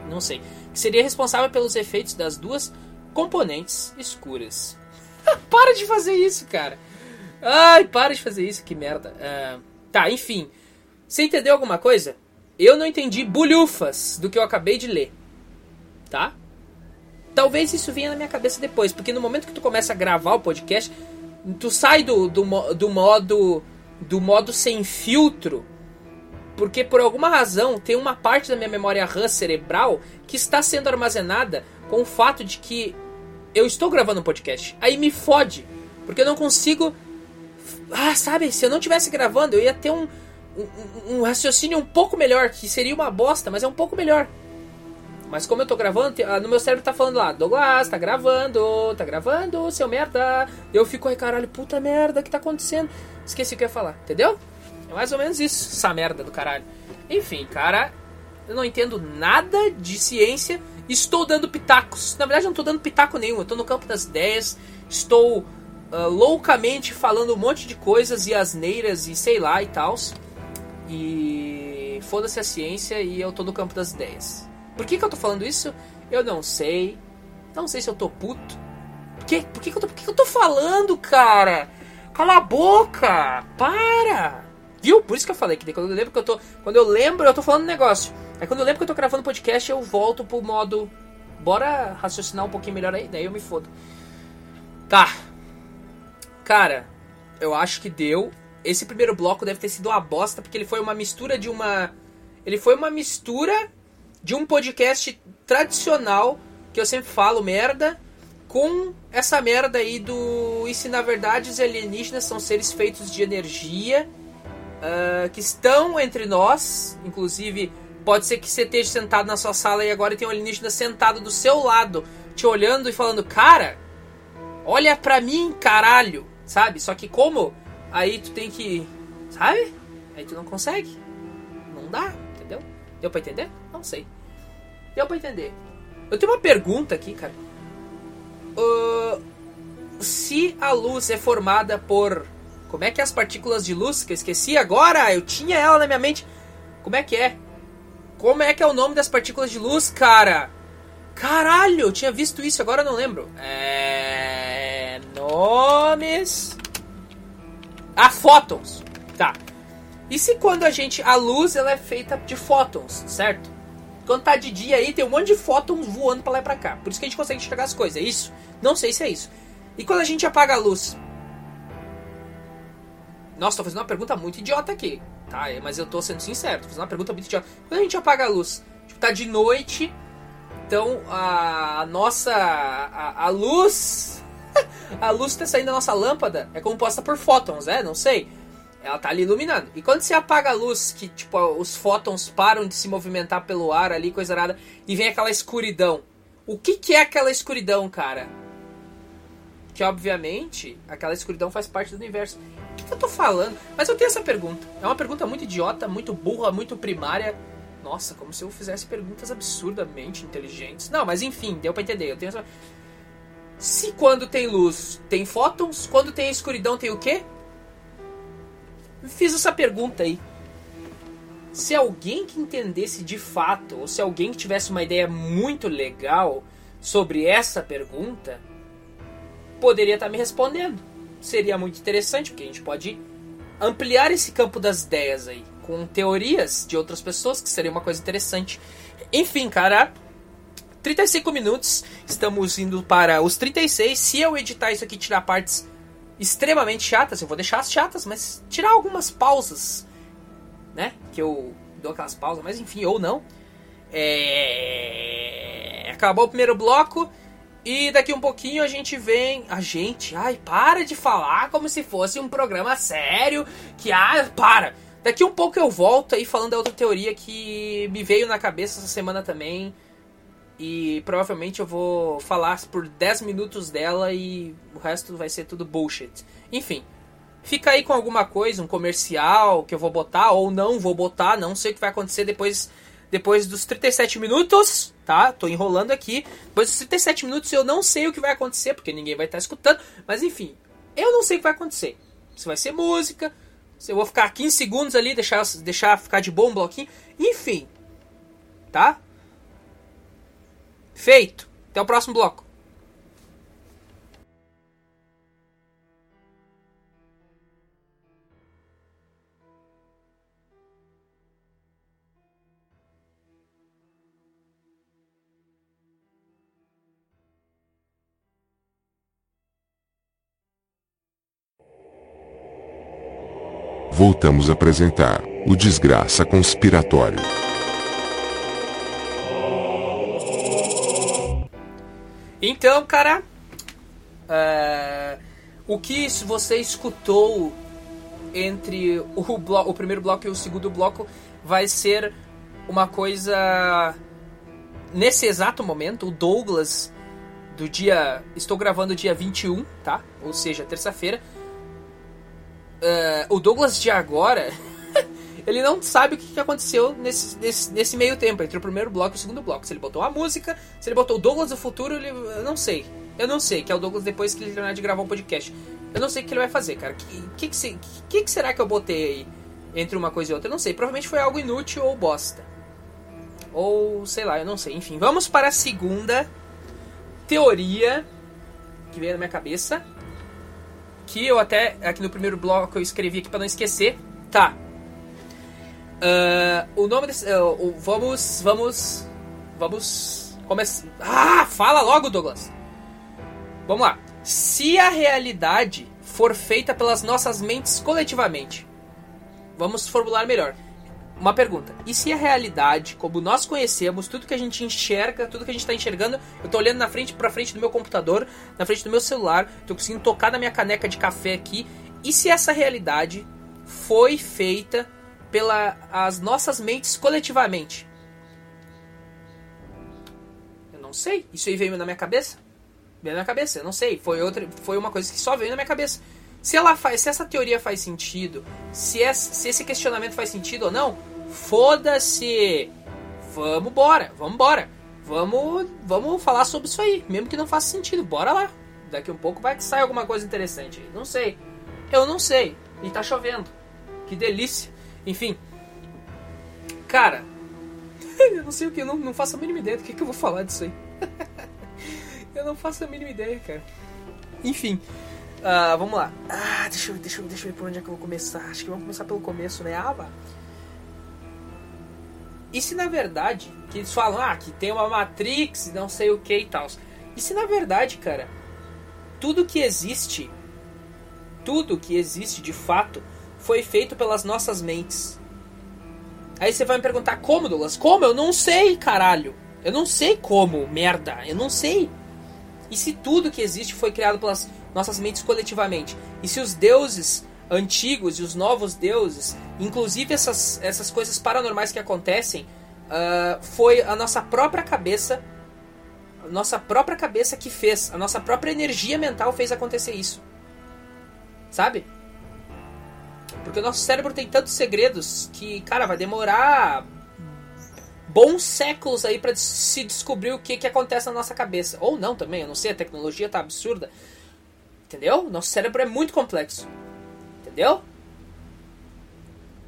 Não sei. Que seria responsável pelos efeitos das duas componentes escuras. <laughs> para de fazer isso, cara. Ai, para de fazer isso, que merda. Uh, tá, enfim. Você entendeu alguma coisa? Eu não entendi bulhufas do que eu acabei de ler. Tá? Talvez isso venha na minha cabeça depois, porque no momento que tu começa a gravar o podcast, tu sai do, do, do modo do modo sem filtro, porque por alguma razão tem uma parte da minha memória RAM cerebral que está sendo armazenada com o fato de que eu estou gravando um podcast. Aí me fode. Porque eu não consigo. Ah, sabe? Se eu não tivesse gravando, eu ia ter um, um, um raciocínio um pouco melhor. Que seria uma bosta, mas é um pouco melhor. Mas como eu tô gravando, ah, no meu cérebro tá falando lá, Douglas, tá gravando, tá gravando, seu merda. Eu fico aí, caralho, puta merda, o que tá acontecendo? Esqueci o que eu ia falar, entendeu? É mais ou menos isso, essa merda do caralho. Enfim, cara, eu não entendo nada de ciência Estou dando pitacos. Na verdade, não estou dando pitaco nenhum. Eu estou no campo das ideias. Estou uh, loucamente falando um monte de coisas e asneiras e sei lá e tal. E foda-se a ciência e eu estou no campo das ideias. Por que, que eu estou falando isso? Eu não sei. Não sei se eu tô puto. Por que, por que, que, eu, tô, por que, que eu tô falando, cara? Cala a boca! Para! Viu? Por isso que eu falei que quando eu lembro que eu tô. Quando eu lembro, eu tô falando um negócio. Aí quando eu lembro que eu tô gravando podcast, eu volto pro modo. Bora raciocinar um pouquinho melhor aí, daí eu me fodo. Tá. Cara, eu acho que deu. Esse primeiro bloco deve ter sido uma bosta, porque ele foi uma mistura de uma. Ele foi uma mistura de um podcast tradicional, que eu sempre falo merda, com essa merda aí do. E se na verdade os alienígenas são seres feitos de energia uh, que estão entre nós, inclusive Pode ser que você esteja sentado na sua sala e agora tem um alienígena sentado do seu lado, te olhando e falando, cara, olha pra mim, caralho, sabe? Só que como? Aí tu tem que. Sabe? Aí tu não consegue. Não dá, entendeu? Deu pra entender? Não sei. Deu pra entender. Eu tenho uma pergunta aqui, cara. Uh, se a luz é formada por. Como é que é as partículas de luz? Que eu esqueci agora, eu tinha ela na minha mente. Como é que é? Como é que é o nome das partículas de luz, cara? Caralho, eu tinha visto isso, agora eu não lembro. É... Nomes... Ah, fótons. Tá. E se quando a gente... A luz, ela é feita de fótons, certo? Quando tá de dia aí, tem um monte de fótons voando pra lá e pra cá. Por isso que a gente consegue enxergar as coisas. É isso? Não sei se é isso. E quando a gente apaga a luz? Nossa, tô fazendo uma pergunta muito idiota aqui. Tá, mas eu tô sendo sincero, tô fazendo uma pergunta muito idiota. Quando a gente apaga a luz? Tipo, tá de noite, então a nossa. a, a luz. A luz que tá saindo da nossa lâmpada é composta por fótons, é? Não sei. Ela tá ali iluminando. E quando você apaga a luz, que tipo, os fótons param de se movimentar pelo ar ali, coisa nada, e vem aquela escuridão. O que, que é aquela escuridão, cara? Que obviamente aquela escuridão faz parte do universo. O que, que eu tô falando? Mas eu tenho essa pergunta. É uma pergunta muito idiota, muito burra, muito primária. Nossa, como se eu fizesse perguntas absurdamente inteligentes. Não, mas enfim, deu pra entender. Eu tenho essa. Se quando tem luz tem fótons, quando tem escuridão tem o quê? fiz essa pergunta aí. Se alguém que entendesse de fato, ou se alguém que tivesse uma ideia muito legal sobre essa pergunta, poderia estar me respondendo. Seria muito interessante, porque a gente pode ampliar esse campo das ideias aí, com teorias de outras pessoas, que seria uma coisa interessante. Enfim, cara, 35 minutos, estamos indo para os 36. Se eu editar isso aqui e tirar partes extremamente chatas, eu vou deixar as chatas, mas tirar algumas pausas, né? Que eu dou aquelas pausas, mas enfim, ou não. É... Acabou o primeiro bloco e daqui um pouquinho a gente vem. A gente, ai, para de falar como se fosse um programa sério. Que, ah, para! Daqui um pouco eu volto aí falando da outra teoria que me veio na cabeça essa semana também. E provavelmente eu vou falar por 10 minutos dela e o resto vai ser tudo bullshit. Enfim, fica aí com alguma coisa, um comercial que eu vou botar ou não vou botar, não sei o que vai acontecer depois depois dos 37 minutos, tá? Tô enrolando aqui. Depois dos 37 minutos eu não sei o que vai acontecer, porque ninguém vai estar escutando, mas enfim, eu não sei o que vai acontecer. Se vai ser música, se eu vou ficar 15 segundos ali, deixar, deixar ficar de bom um bloquinho, enfim, tá? Feito. Até o próximo bloco. Voltamos a apresentar o Desgraça Conspiratório. Então, cara, uh, o que você escutou entre o, o primeiro bloco e o segundo bloco vai ser uma coisa nesse exato momento, o Douglas do dia. Estou gravando dia 21, tá? Ou seja, terça-feira. Uh, o Douglas de agora <laughs> ele não sabe o que, aconteceu nesse, nesse, nesse, meio tempo, entre o primeiro bloco e o segundo bloco. Se ele botou a música, se ele botou o Douglas do futuro, ele, eu não sei. Eu não sei, que é o Douglas depois que ele terminar de gravar o um podcast. Eu não sei o que ele vai fazer, cara. O que, que, que, que, que será que eu botei aí entre uma coisa e outra? Eu não sei. Provavelmente foi algo inútil ou bosta. Ou sei lá, eu não sei. Enfim, vamos para a segunda teoria que veio na minha cabeça. Que eu até, aqui no primeiro bloco, eu escrevi aqui para não esquecer. Tá, Uh, o nome desse. Uh, vamos. Vamos. Vamos. Começar. Ah! Fala logo, Douglas! Vamos lá. Se a realidade for feita pelas nossas mentes coletivamente, vamos formular melhor. Uma pergunta. E se a realidade, como nós conhecemos, tudo que a gente enxerga, tudo que a gente está enxergando, eu tô olhando na frente para frente do meu computador, na frente do meu celular, tô conseguindo tocar na minha caneca de café aqui. E se essa realidade foi feita pelas nossas mentes coletivamente? Eu não sei. Isso aí veio na minha cabeça? Veio na minha cabeça, eu não sei. Foi outra, foi uma coisa que só veio na minha cabeça. Se ela faz, se essa teoria faz sentido, se, se esse questionamento faz sentido ou não, foda-se. Vamos embora, vamos embora. Vamos, vamos falar sobre isso aí, mesmo que não faça sentido. Bora lá. Daqui um pouco vai sair alguma coisa interessante. Não sei. Eu não sei. E tá chovendo. Que delícia. Enfim. Cara. <laughs> eu não sei o que, eu não, não faço a mínima ideia do que, que eu vou falar disso aí. <laughs> eu não faço a mínima ideia, cara. Enfim. Uh, vamos lá. Ah, deixa eu, deixa, eu, deixa eu ver por onde é que eu vou começar. Acho que vamos começar pelo começo, né? Ah. E se na verdade, que eles falam, ah, que tem uma Matrix, não sei o que e tal. E se na verdade, cara, tudo que existe, tudo que existe de fato, foi feito pelas nossas mentes. Aí você vai me perguntar, como, Douglas? Como? Eu não sei, caralho. Eu não sei como, merda. Eu não sei. E se tudo que existe foi criado pelas nossas mentes coletivamente? E se os deuses antigos e os novos deuses, inclusive essas, essas coisas paranormais que acontecem, uh, foi a nossa própria cabeça, nossa própria cabeça que fez, a nossa própria energia mental fez acontecer isso. Sabe? Porque o nosso cérebro tem tantos segredos que, cara, vai demorar bons séculos aí para se descobrir o que, que acontece na nossa cabeça. Ou não também, eu não sei, a tecnologia tá absurda. Entendeu? Nosso cérebro é muito complexo. Entendeu?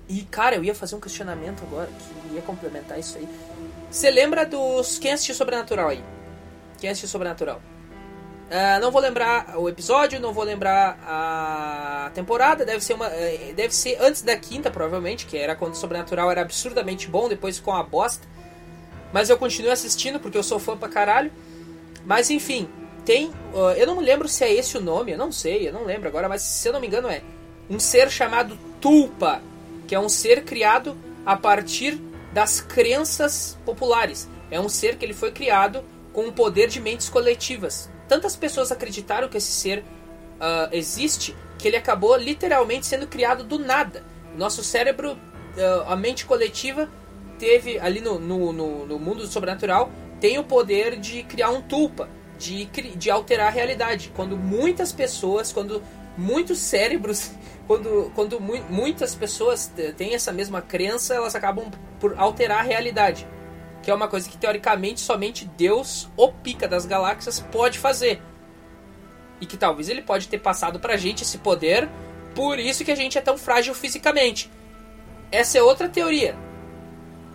E, cara, eu ia fazer um questionamento agora que ia complementar isso aí. Você lembra dos. Quem assistiu Sobrenatural aí? Quem assistiu Sobrenatural? Uh, não vou lembrar o episódio, não vou lembrar a temporada. Deve ser uma, eh, deve ser antes da quinta, provavelmente, que era quando o Sobrenatural era absurdamente bom, depois com a bosta. Mas eu continuo assistindo porque eu sou fã pra caralho. Mas enfim, tem. Uh, eu não me lembro se é esse o nome, eu não sei, eu não lembro agora, mas se eu não me engano é. Um ser chamado Tulpa, que é um ser criado a partir das crenças populares. É um ser que ele foi criado com o poder de mentes coletivas tantas pessoas acreditaram que esse ser uh, existe que ele acabou literalmente sendo criado do nada. Nosso cérebro, uh, a mente coletiva, teve ali no, no, no, no, mundo sobrenatural, tem o poder de criar um tulpa, de, de alterar a realidade. Quando muitas pessoas, quando muitos cérebros, <laughs> quando, quando mu muitas pessoas têm essa mesma crença, elas acabam por alterar a realidade que é uma coisa que teoricamente somente Deus, o pica das galáxias, pode fazer. E que talvez ele pode ter passado pra gente esse poder, por isso que a gente é tão frágil fisicamente. Essa é outra teoria.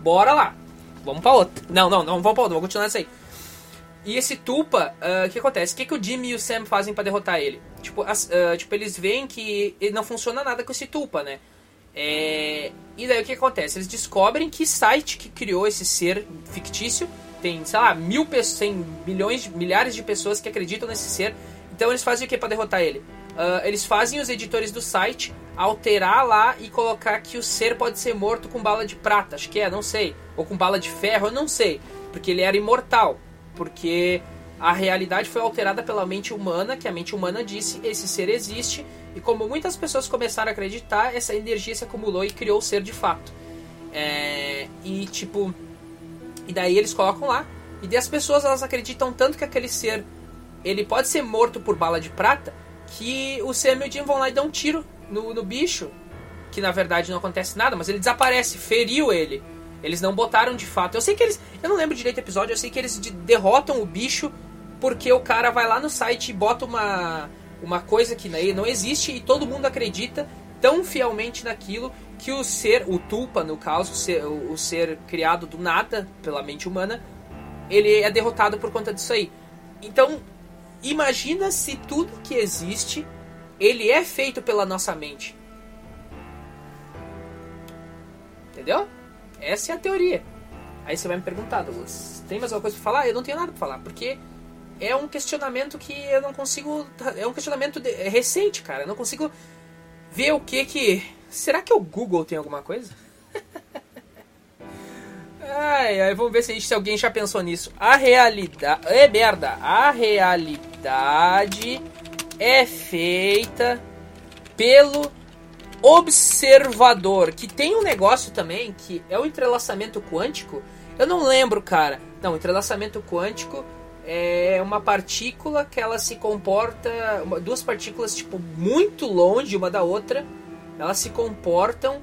Bora lá. Vamos pra outra. Não, não, não vamos pra outra, vamos continuar essa aí. E esse Tupa, ah, o uh, que acontece? O que, que o Jimmy e o Sam fazem para derrotar ele? Tipo, as, uh, tipo, eles veem que não funciona nada com esse Tupa, né? É, e daí o que acontece? Eles descobrem que site que criou esse ser fictício tem, sei lá, mil pessoas, tem milhões, milhares de pessoas que acreditam nesse ser. Então eles fazem o que para derrotar ele? Uh, eles fazem os editores do site alterar lá e colocar que o ser pode ser morto com bala de prata, acho que é, não sei, ou com bala de ferro, eu não sei, porque ele era imortal, porque a realidade foi alterada pela mente humana, que a mente humana disse esse ser existe e como muitas pessoas começaram a acreditar, essa energia se acumulou e criou o ser de fato. É, e tipo. E daí eles colocam lá. E daí as pessoas elas acreditam tanto que aquele ser ele pode ser morto por bala de prata que o Sam e o Jim vão lá e dão um tiro no, no bicho. Que na verdade não acontece nada, mas ele desaparece, feriu ele. Eles não botaram de fato. Eu sei que eles. Eu não lembro direito do episódio, eu sei que eles derrotam o bicho porque o cara vai lá no site e bota uma uma coisa que não existe e todo mundo acredita tão fielmente naquilo que o ser, o Tulpa no caso, o ser, o ser criado do nada pela mente humana, ele é derrotado por conta disso aí. Então, imagina se tudo que existe, ele é feito pela nossa mente. Entendeu? Essa é a teoria. Aí você vai me perguntar, Douglas, tem mais alguma coisa pra falar? Eu não tenho nada pra falar, porque é um questionamento que eu não consigo. É um questionamento de, é recente, cara. Eu não consigo ver o que que. Será que o Google tem alguma coisa? <laughs> ai, ai, vamos ver se, gente, se alguém já pensou nisso. A realidade. É merda! A realidade é feita pelo observador. Que tem um negócio também que é o entrelaçamento quântico. Eu não lembro, cara. Não, entrelaçamento quântico é uma partícula que ela se comporta, duas partículas tipo muito longe uma da outra, elas se comportam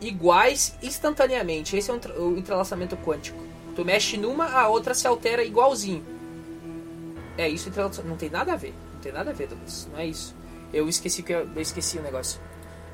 iguais instantaneamente. Esse é o entrelaçamento quântico. Tu mexe numa, a outra se altera igualzinho. É isso, não tem nada a ver. Não tem nada a ver, Douglas. Não é isso. Eu esqueci que eu, eu esqueci o negócio.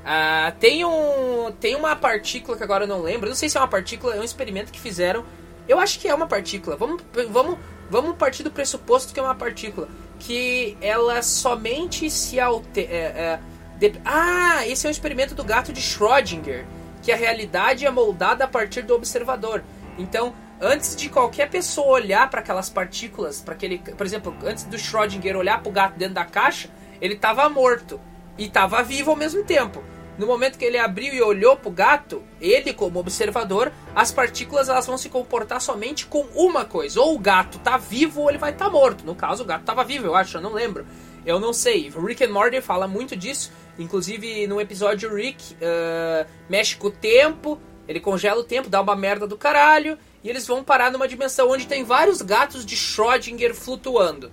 Ah, tem um tem uma partícula que agora eu não lembro. Eu não sei se é uma partícula, é um experimento que fizeram. Eu acho que é uma partícula. Vamos vamos Vamos partir do pressuposto que é uma partícula. Que ela somente se altera. É, é, de... Ah, esse é um experimento do gato de Schrödinger. que a realidade é moldada a partir do observador. Então, antes de qualquer pessoa olhar para aquelas partículas, para aquele, por exemplo, antes do Schrödinger olhar para o gato dentro da caixa, ele estava morto e estava vivo ao mesmo tempo. No momento que ele abriu e olhou para o gato, ele como observador, as partículas elas vão se comportar somente com uma coisa: ou o gato tá vivo ou ele vai estar tá morto. No caso, o gato estava vivo, eu acho, eu não lembro. Eu não sei. Rick and Morty fala muito disso. Inclusive, no episódio, Rick uh, mexe com o tempo, ele congela o tempo, dá uma merda do caralho, e eles vão parar numa dimensão onde tem vários gatos de Schrödinger flutuando.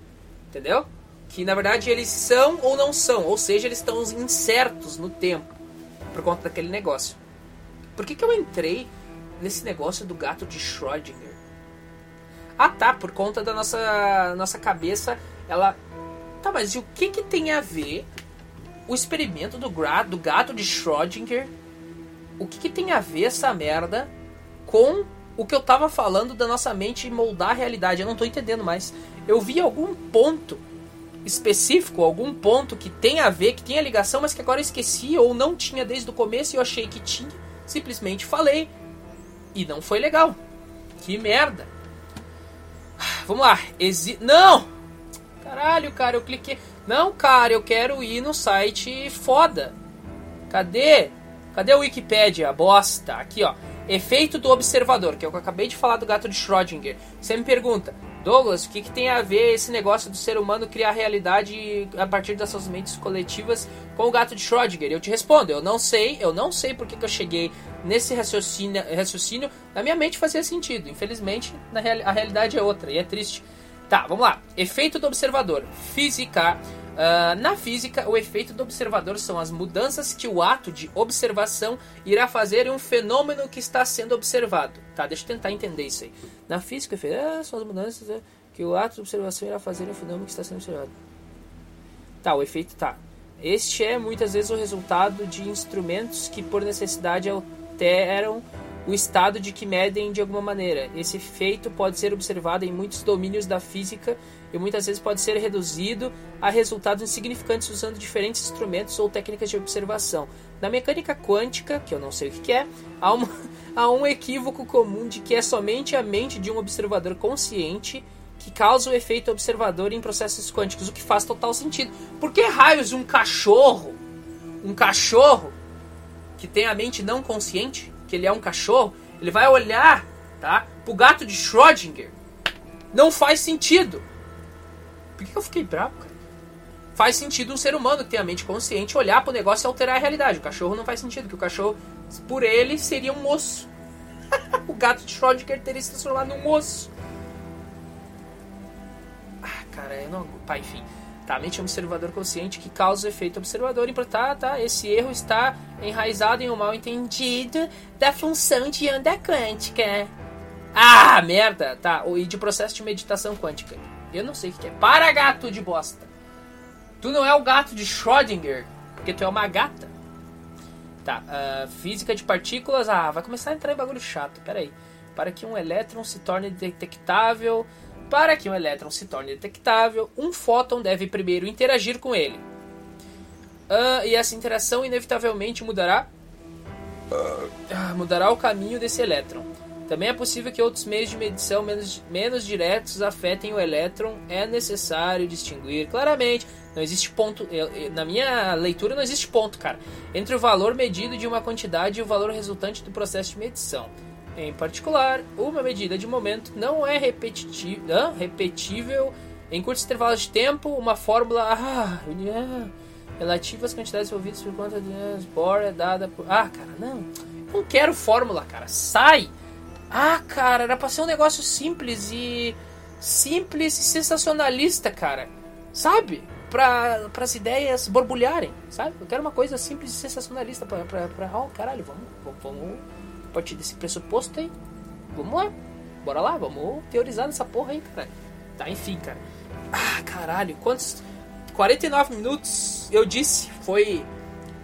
Entendeu? Que na verdade eles são ou não são, ou seja, eles estão incertos no tempo por conta daquele negócio. Por que, que eu entrei nesse negócio do gato de Schrödinger? Ah tá, por conta da nossa, nossa cabeça, ela. Tá, mas e o que, que tem a ver o experimento do, gra, do gato de Schrödinger? O que, que tem a ver essa merda com o que eu tava falando da nossa mente moldar a realidade? Eu não tô entendendo mais. Eu vi algum ponto específico, algum ponto que tem a ver, que tenha ligação, mas que agora eu esqueci ou não tinha desde o começo e eu achei que tinha. Simplesmente falei. E não foi legal. Que merda. Vamos lá. Exi não! Caralho, cara, eu cliquei. Não, cara, eu quero ir no site foda. Cadê? Cadê o Wikipedia? Bosta. Aqui, ó. Efeito do observador, que é o que eu acabei de falar do gato de Schrödinger. Você me pergunta, Douglas, o que, que tem a ver esse negócio do ser humano criar realidade a partir das suas mentes coletivas com o gato de Schrödinger? Eu te respondo, eu não sei, eu não sei porque que eu cheguei nesse raciocínio, raciocínio. Na minha mente fazia sentido, infelizmente na real, a realidade é outra e é triste. Tá, vamos lá. Efeito do observador. Física. Uh, na física, o efeito do observador são as mudanças que o ato de observação irá fazer em um fenômeno que está sendo observado. Tá, deixa eu tentar entender isso aí. Na física, é, são as mudanças é, que o ato de observação irá fazer em um fenômeno que está sendo observado. Tá, o efeito tá. Este é muitas vezes o resultado de instrumentos que, por necessidade, alteram o estado de que medem de alguma maneira. Esse efeito pode ser observado em muitos domínios da física e muitas vezes pode ser reduzido a resultados insignificantes usando diferentes instrumentos ou técnicas de observação. Na mecânica quântica, que eu não sei o que é, há, uma, <laughs> há um equívoco comum de que é somente a mente de um observador consciente que causa o efeito observador em processos quânticos, o que faz total sentido. Por que raios um cachorro, um cachorro que tem a mente não consciente, que ele é um cachorro, ele vai olhar, tá, pro gato de Schrödinger. Não faz sentido. Por que eu fiquei bravo, cara? Faz sentido um ser humano que tem a mente consciente olhar pro negócio e alterar a realidade. O cachorro não faz sentido, que o cachorro, por ele, seria um moço. <laughs> o gato de Schrödinger teria se transformado num moço. Ah, cara, eu não. Tá, enfim. Tá, mente é um observador consciente que causa o efeito observador. E tá, tá, esse erro está enraizado em um mal entendido da função de onda quântica. Ah, merda! Tá, e de processo de meditação quântica. Eu não sei o que é. Para, gato de bosta! Tu não é o gato de Schrödinger, porque tu é uma gata. Tá, uh, física de partículas. Ah, vai começar a entrar em bagulho chato. Pera aí. Para que um elétron se torne detectável para que um elétron se torne detectável, um fóton deve primeiro interagir com ele. Uh, e essa interação inevitavelmente mudará, uh, mudará o caminho desse elétron. Também é possível que outros meios de medição menos, menos diretos afetem o elétron. É necessário distinguir claramente. Não existe ponto. Na minha leitura, não existe ponto, cara. Entre o valor medido de uma quantidade e o valor resultante do processo de medição. Em particular, uma medida de momento não é repetitiva, repetível em curtos intervalos de tempo. Uma fórmula ah, relativa às quantidades envolvidas por conta de Bohr é dada por. Ah, cara, não. Não quero fórmula, cara. Sai! Ah, cara, era pra ser um negócio simples e. Simples e sensacionalista, cara. Sabe? Pra, as ideias borbulharem, sabe? Eu quero uma coisa simples e sensacionalista pra. pra, pra... Oh, caralho, vamos, vamos a partir desse pressuposto aí, vamos lá. Bora lá, vamos teorizar nessa porra aí, cara. Tá, enfim, cara. Ah, caralho, quantos. 49 minutos, eu disse, foi.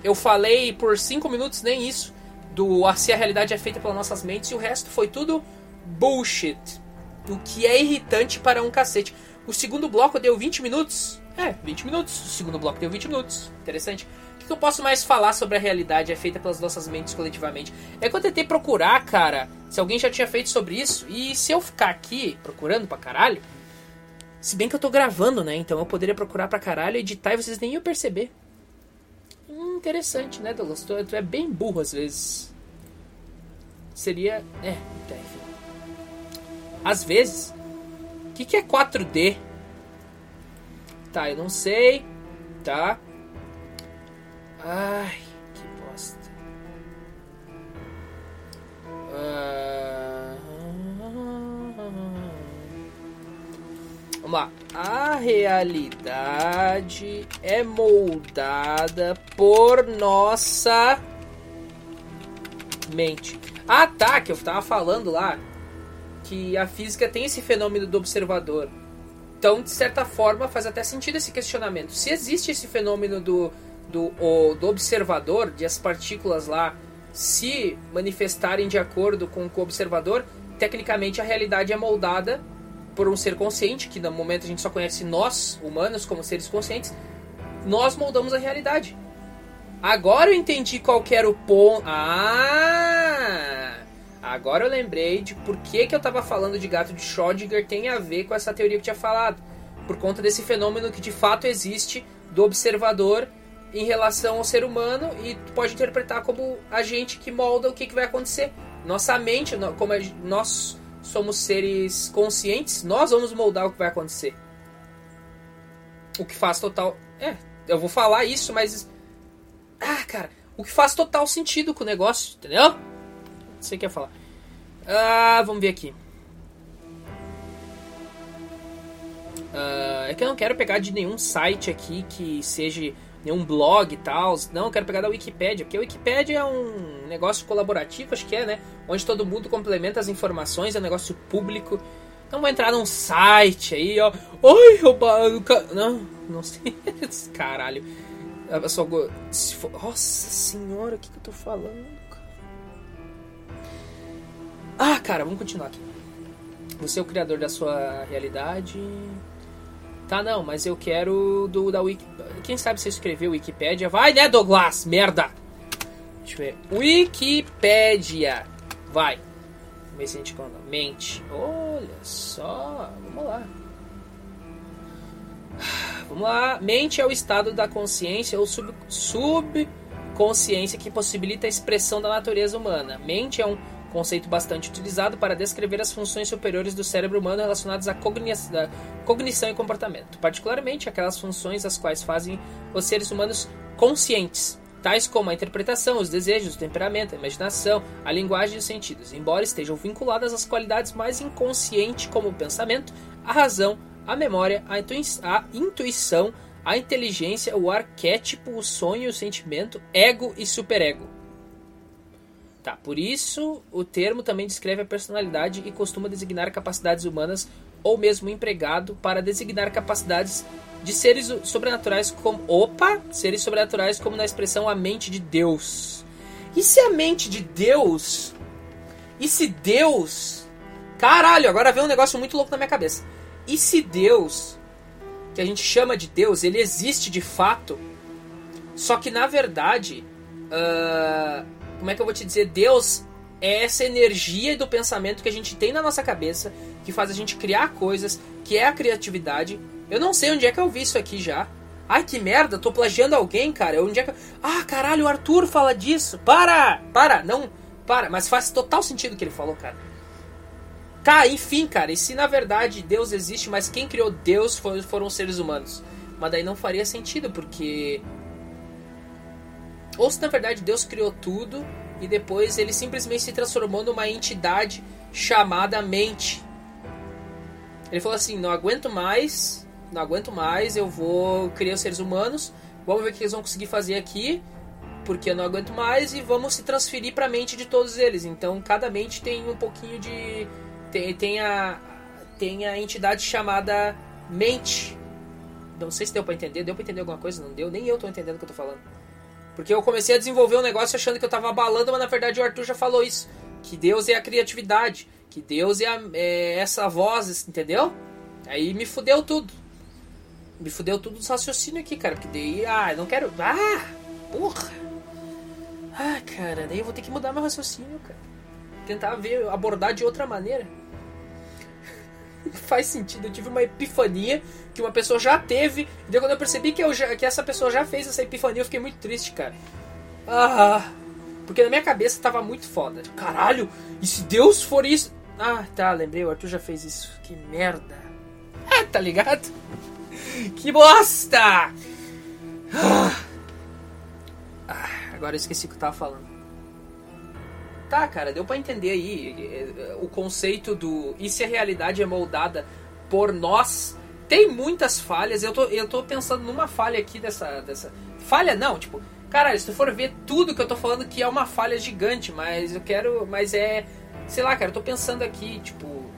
Eu falei por 5 minutos, nem isso, do se a realidade é feita pelas nossas mentes, e o resto foi tudo bullshit. O que é irritante para um cacete. O segundo bloco deu 20 minutos. É, 20 minutos. O segundo bloco deu 20 minutos. Interessante. O que que eu posso mais falar sobre a realidade é feita pelas nossas mentes coletivamente? É que eu tentei procurar, cara, se alguém já tinha feito sobre isso. E se eu ficar aqui procurando pra caralho, se bem que eu tô gravando, né? Então eu poderia procurar pra caralho, editar e vocês nem iam perceber. Hum, interessante, né, Douglas? Tu, tu, é bem burro às vezes. Seria. É, enfim. Às vezes. O que, que é 4D? Tá, eu não sei. Tá. Ai, que bosta. Ah, vamos lá. A realidade é moldada por nossa mente. Ah, tá, que eu tava falando lá que a física tem esse fenômeno do observador. Então, de certa forma, faz até sentido esse questionamento. Se existe esse fenômeno do, do, o, do observador, de as partículas lá se manifestarem de acordo com o observador, tecnicamente a realidade é moldada por um ser consciente, que no momento a gente só conhece nós, humanos, como seres conscientes, nós moldamos a realidade. Agora eu entendi qual era o ponto. Ah! Agora eu lembrei de por que, que eu estava falando de gato de Schrödinger tem a ver com essa teoria que eu tinha falado. Por conta desse fenômeno que de fato existe do observador em relação ao ser humano e pode interpretar como a gente que molda o que, que vai acontecer. Nossa mente, como nós somos seres conscientes, nós vamos moldar o que vai acontecer. O que faz total. É, eu vou falar isso, mas. Ah, cara, o que faz total sentido com o negócio, entendeu? Você quer falar. Ah, vamos ver aqui. Ah, é que eu não quero pegar de nenhum site aqui que seja nenhum blog e tal. Não, eu quero pegar da Wikipedia, porque a Wikipedia é um negócio colaborativo, acho que é, né? Onde todo mundo complementa as informações, é um negócio público. Não vou entrar num site aí, ó. Oi, roubado. Não, não sei. <laughs> Caralho. A pessoa. Nossa senhora, o que, que eu tô falando? Ah, cara, vamos continuar aqui. Você é o criador da sua realidade. Tá, não, mas eu quero do da Wiki. Quem sabe você escreveu Wikipedia? Vai, né, Douglas? Merda! Deixa eu ver. Wikipedia. Vai. Vamos ver se a gente conta. Mente. Olha só. Vamos lá. Vamos lá. Mente é o estado da consciência ou sub, subconsciência que possibilita a expressão da natureza humana. Mente é um conceito bastante utilizado para descrever as funções superiores do cérebro humano relacionadas à cognição e comportamento, particularmente aquelas funções as quais fazem os seres humanos conscientes, tais como a interpretação, os desejos, o temperamento, a imaginação, a linguagem e os sentidos, embora estejam vinculadas às qualidades mais inconscientes como o pensamento, a razão, a memória, a, a intuição, a inteligência, o arquétipo, o sonho, o sentimento, ego e superego. Tá, por isso o termo também descreve a personalidade e costuma designar capacidades humanas ou mesmo empregado para designar capacidades de seres sobrenaturais como opa, seres sobrenaturais como na expressão a mente de Deus. E se a mente de Deus? E se Deus? Caralho, agora vem um negócio muito louco na minha cabeça. E se Deus, que a gente chama de Deus, ele existe de fato? Só que na verdade, uh como é que eu vou te dizer? Deus é essa energia do pensamento que a gente tem na nossa cabeça, que faz a gente criar coisas, que é a criatividade. Eu não sei onde é que eu vi isso aqui já. Ai, que merda, tô plagiando alguém, cara. Onde é que... Ah, caralho, o Arthur fala disso. Para! Para, não, para. Mas faz total sentido o que ele falou, cara. Tá, enfim, cara. E se na verdade Deus existe, mas quem criou Deus foram os seres humanos? Mas daí não faria sentido, porque ou se na verdade Deus criou tudo e depois ele simplesmente se transformou numa entidade chamada mente. Ele falou assim: não aguento mais, não aguento mais, eu vou criar os seres humanos, vamos ver o que eles vão conseguir fazer aqui, porque eu não aguento mais e vamos se transferir para a mente de todos eles. Então cada mente tem um pouquinho de. tem, tem, a, tem a entidade chamada mente. Não sei se deu para entender, deu para entender alguma coisa? Não deu, nem eu tô entendendo o que eu tô falando. Porque eu comecei a desenvolver um negócio achando que eu tava abalando, mas na verdade o Arthur já falou isso. Que Deus é a criatividade. Que Deus é, a, é essa voz, entendeu? Aí me fudeu tudo. Me fudeu tudo os raciocínio aqui, cara. Porque daí, ah, não quero. Ah! Porra! Ah, cara, daí eu vou ter que mudar meu raciocínio, cara. Tentar ver, abordar de outra maneira. <laughs> Faz sentido, eu tive uma epifania que uma pessoa já teve. E daí quando eu percebi que, eu já, que essa pessoa já fez essa epifania, eu fiquei muito triste, cara. Ah, porque na minha cabeça tava muito foda. Caralho, e se Deus for isso? Ah, tá, lembrei, o Arthur já fez isso. Que merda. <laughs> Ah, tá ligado? <laughs> Que bosta! Ah, agora eu esqueci o que eu tava falando. Tá, cara, deu para entender aí eh, o conceito do e se a realidade é moldada por nós. Tem muitas falhas. Eu tô, eu tô pensando numa falha aqui dessa, dessa. Falha não, tipo, cara, se tu for ver tudo que eu tô falando que é uma falha gigante, mas eu quero. Mas é. Sei lá, cara, eu tô pensando aqui, tipo.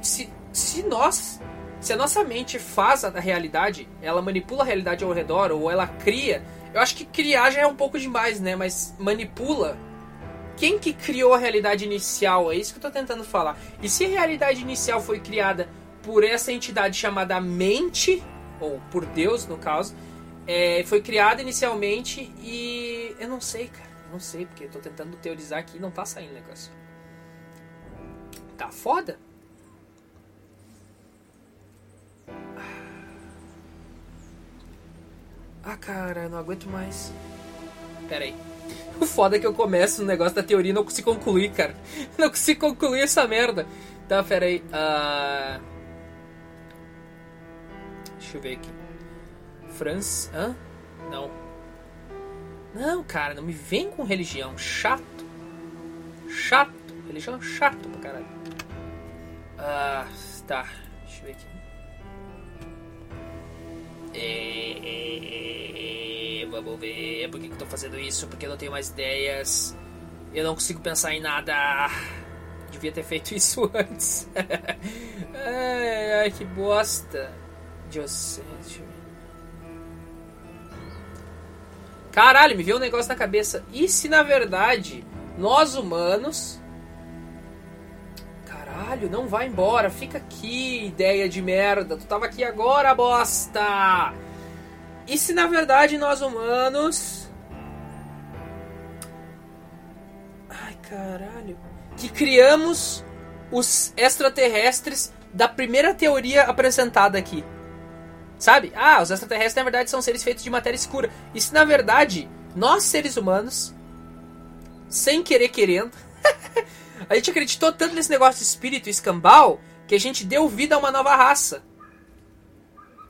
Se, se nós. Se a nossa mente faz a realidade, ela manipula a realidade ao redor, ou ela cria eu acho que criar já é um pouco demais, né? Mas manipula. Quem que criou a realidade inicial? É isso que eu tô tentando falar. E se a realidade inicial foi criada por essa entidade chamada mente, ou por Deus no caso, é, foi criada inicialmente e. Eu não sei, cara. Não sei, porque eu tô tentando teorizar aqui e não tá saindo o negócio. Tá foda? Ah, cara, eu não aguento mais. Pera aí. O foda é que eu começo no negócio da teoria e não consigo concluir, cara. <laughs> Não consigo concluir essa merda. Tá, pera aí. Uh... Deixa eu ver aqui. Franz. Hã? Não. Não, cara, não me vem com religião. Chato. Chato. Religião chato pra caralho. Ah, tá. Deixa eu ver aqui. É, é, vamos ver. Por que, que tô fazendo isso? Porque eu não tenho mais ideias. Eu não consigo pensar em nada. Devia ter feito <laughs> isso antes. ai, ai, que bosta. José, Caralho, me veio um negócio na cabeça. E se na verdade nós humanos Caralho, não vai embora, fica aqui, ideia de merda. Tu tava aqui agora, bosta! E se na verdade nós humanos. Ai, caralho. Que criamos os extraterrestres da primeira teoria apresentada aqui. Sabe? Ah, os extraterrestres na verdade são seres feitos de matéria escura. E se na verdade nós seres humanos, sem querer querendo, A gente acreditou tanto nesse negócio de espírito escambau que a gente deu vida a uma nova raça.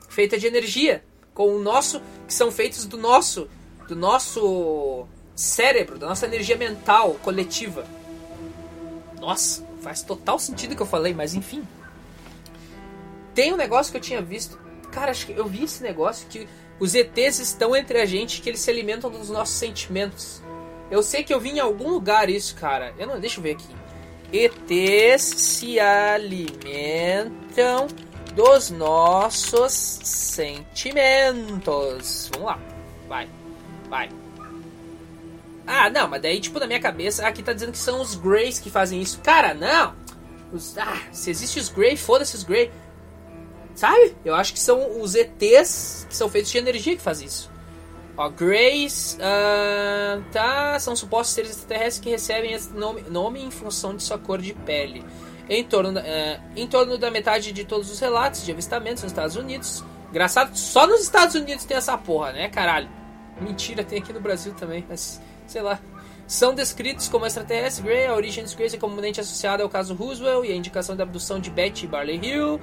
Feita de energia. Com o nosso. Que são feitos do nosso. Do nosso cérebro, da nossa energia mental coletiva. Nossa, faz total sentido o que eu falei, mas enfim. Tem um negócio que eu tinha visto. Cara, acho que eu vi esse negócio que os ETs estão entre a gente, que eles se alimentam dos nossos sentimentos. Eu sei que eu vi em algum lugar isso, cara. Eu não, deixa eu ver aqui. ETs se alimentam dos nossos sentimentos. Vamos lá. Vai. Vai. Ah, não, mas daí, tipo, na minha cabeça, aqui tá dizendo que são os Greys que fazem isso. Cara, não! Os, ah, se existe os Grey, foda-se os Grey. Sabe? Eu acho que são os ETs que são feitos de energia que fazem isso. Ó, Greys, uh, tá, são supostos seres extraterrestres que recebem esse nome, nome em função de sua cor de pele. Em torno, uh, em torno da metade de todos os relatos de avistamentos nos Estados Unidos. Engraçado, só nos Estados Unidos tem essa porra, né, caralho? Mentira, tem aqui no Brasil também, mas sei lá. São descritos como extraterrestres Grey, a origem dos Greys é comumente associada ao caso Roosevelt e a indicação da abdução de Betty Barley Hill.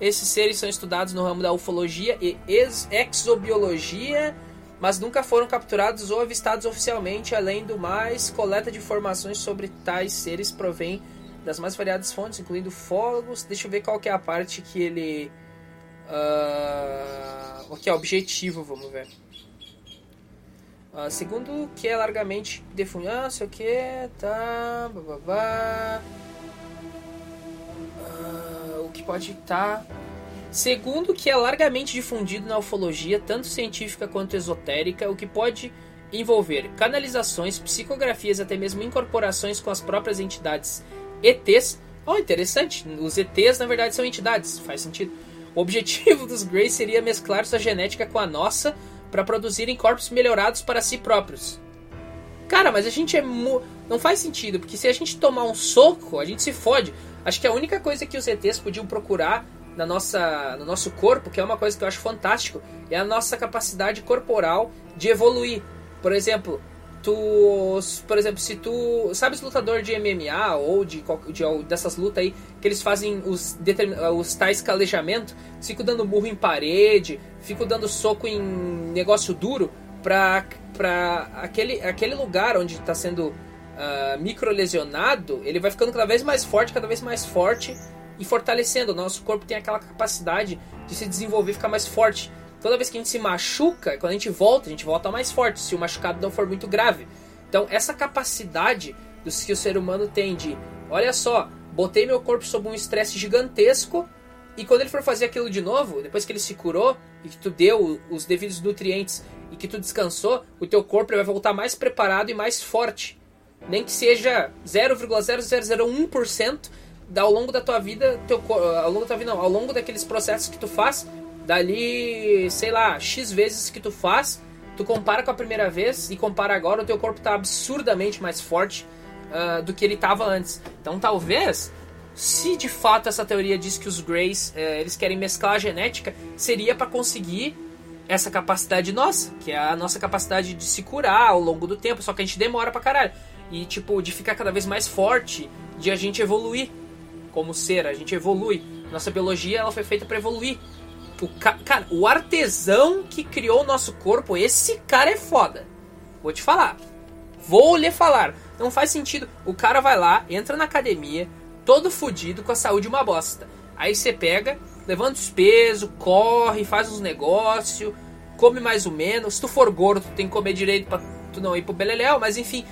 Esses seres são estudados no ramo da ufologia e exobiologia mas nunca foram capturados ou avistados oficialmente. Além do mais, coleta de informações sobre tais seres provém das mais variadas fontes, incluindo fólogos. Deixa eu ver qual que é a parte que ele. Uh, o que é objetivo, vamos ver. Uh, segundo que é largamente difundido. Ah, sei o que, tá. Bababá. Uh, o que pode estar. Tá Segundo, que é largamente difundido na ufologia, tanto científica quanto esotérica, o que pode envolver canalizações, psicografias, até mesmo incorporações com as próprias entidades ETs. Oh, interessante, os ETs na verdade são entidades, faz sentido. O objetivo dos Greys seria mesclar sua genética com a nossa para produzirem corpos melhorados para si próprios. Cara, mas a gente é. Mu... Não faz sentido, porque se a gente tomar um soco, a gente se fode. Acho que a única coisa que os ETs podiam procurar na nossa, no nosso corpo, que é uma coisa que eu acho fantástico, é a nossa capacidade corporal de evoluir. Por exemplo, tu, por exemplo, se tu, sabes lutador de MMA ou de, de dessas lutas aí que eles fazem os os tais calejamento, ficam dando burro em parede, ficam dando soco em negócio duro pra, pra aquele, aquele lugar onde está sendo uh, microlesionado, ele vai ficando cada vez mais forte, cada vez mais forte e fortalecendo. O nosso corpo tem aquela capacidade de se desenvolver ficar mais forte. Toda vez que a gente se machuca, quando a gente volta, a gente volta mais forte, se o machucado não for muito grave. Então, essa capacidade dos que o ser humano tem de, olha só, botei meu corpo sob um estresse gigantesco e quando ele for fazer aquilo de novo, depois que ele se curou e que tu deu os devidos nutrientes e que tu descansou, o teu corpo vai voltar mais preparado e mais forte. Nem que seja 0,0001% ao longo da tua vida, teu, ao longo da tua vida não, ao longo daqueles processos que tu faz, dali, sei lá, X vezes que tu faz, tu compara com a primeira vez e compara agora, o teu corpo está absurdamente mais forte uh, do que ele estava antes. Então talvez, se de fato essa teoria diz que os Greys uh, eles querem mesclar a genética, seria para conseguir essa capacidade nossa, que é a nossa capacidade de se curar ao longo do tempo, só que a gente demora pra caralho. E tipo, de ficar cada vez mais forte, de a gente evoluir como ser, a gente evolui. Nossa biologia ela foi feita para evoluir. O ca... Cara, o artesão que criou o nosso corpo, esse cara é foda. Vou te falar. Vou lhe falar. Não faz sentido. O cara vai lá, entra na academia, todo fudido, com a saúde uma bosta. Aí você pega, levanta os pesos, corre, faz uns negócios, come mais ou menos. Se tu for gordo, tu tem que comer direito pra tu não ir pro beleléu, mas enfim.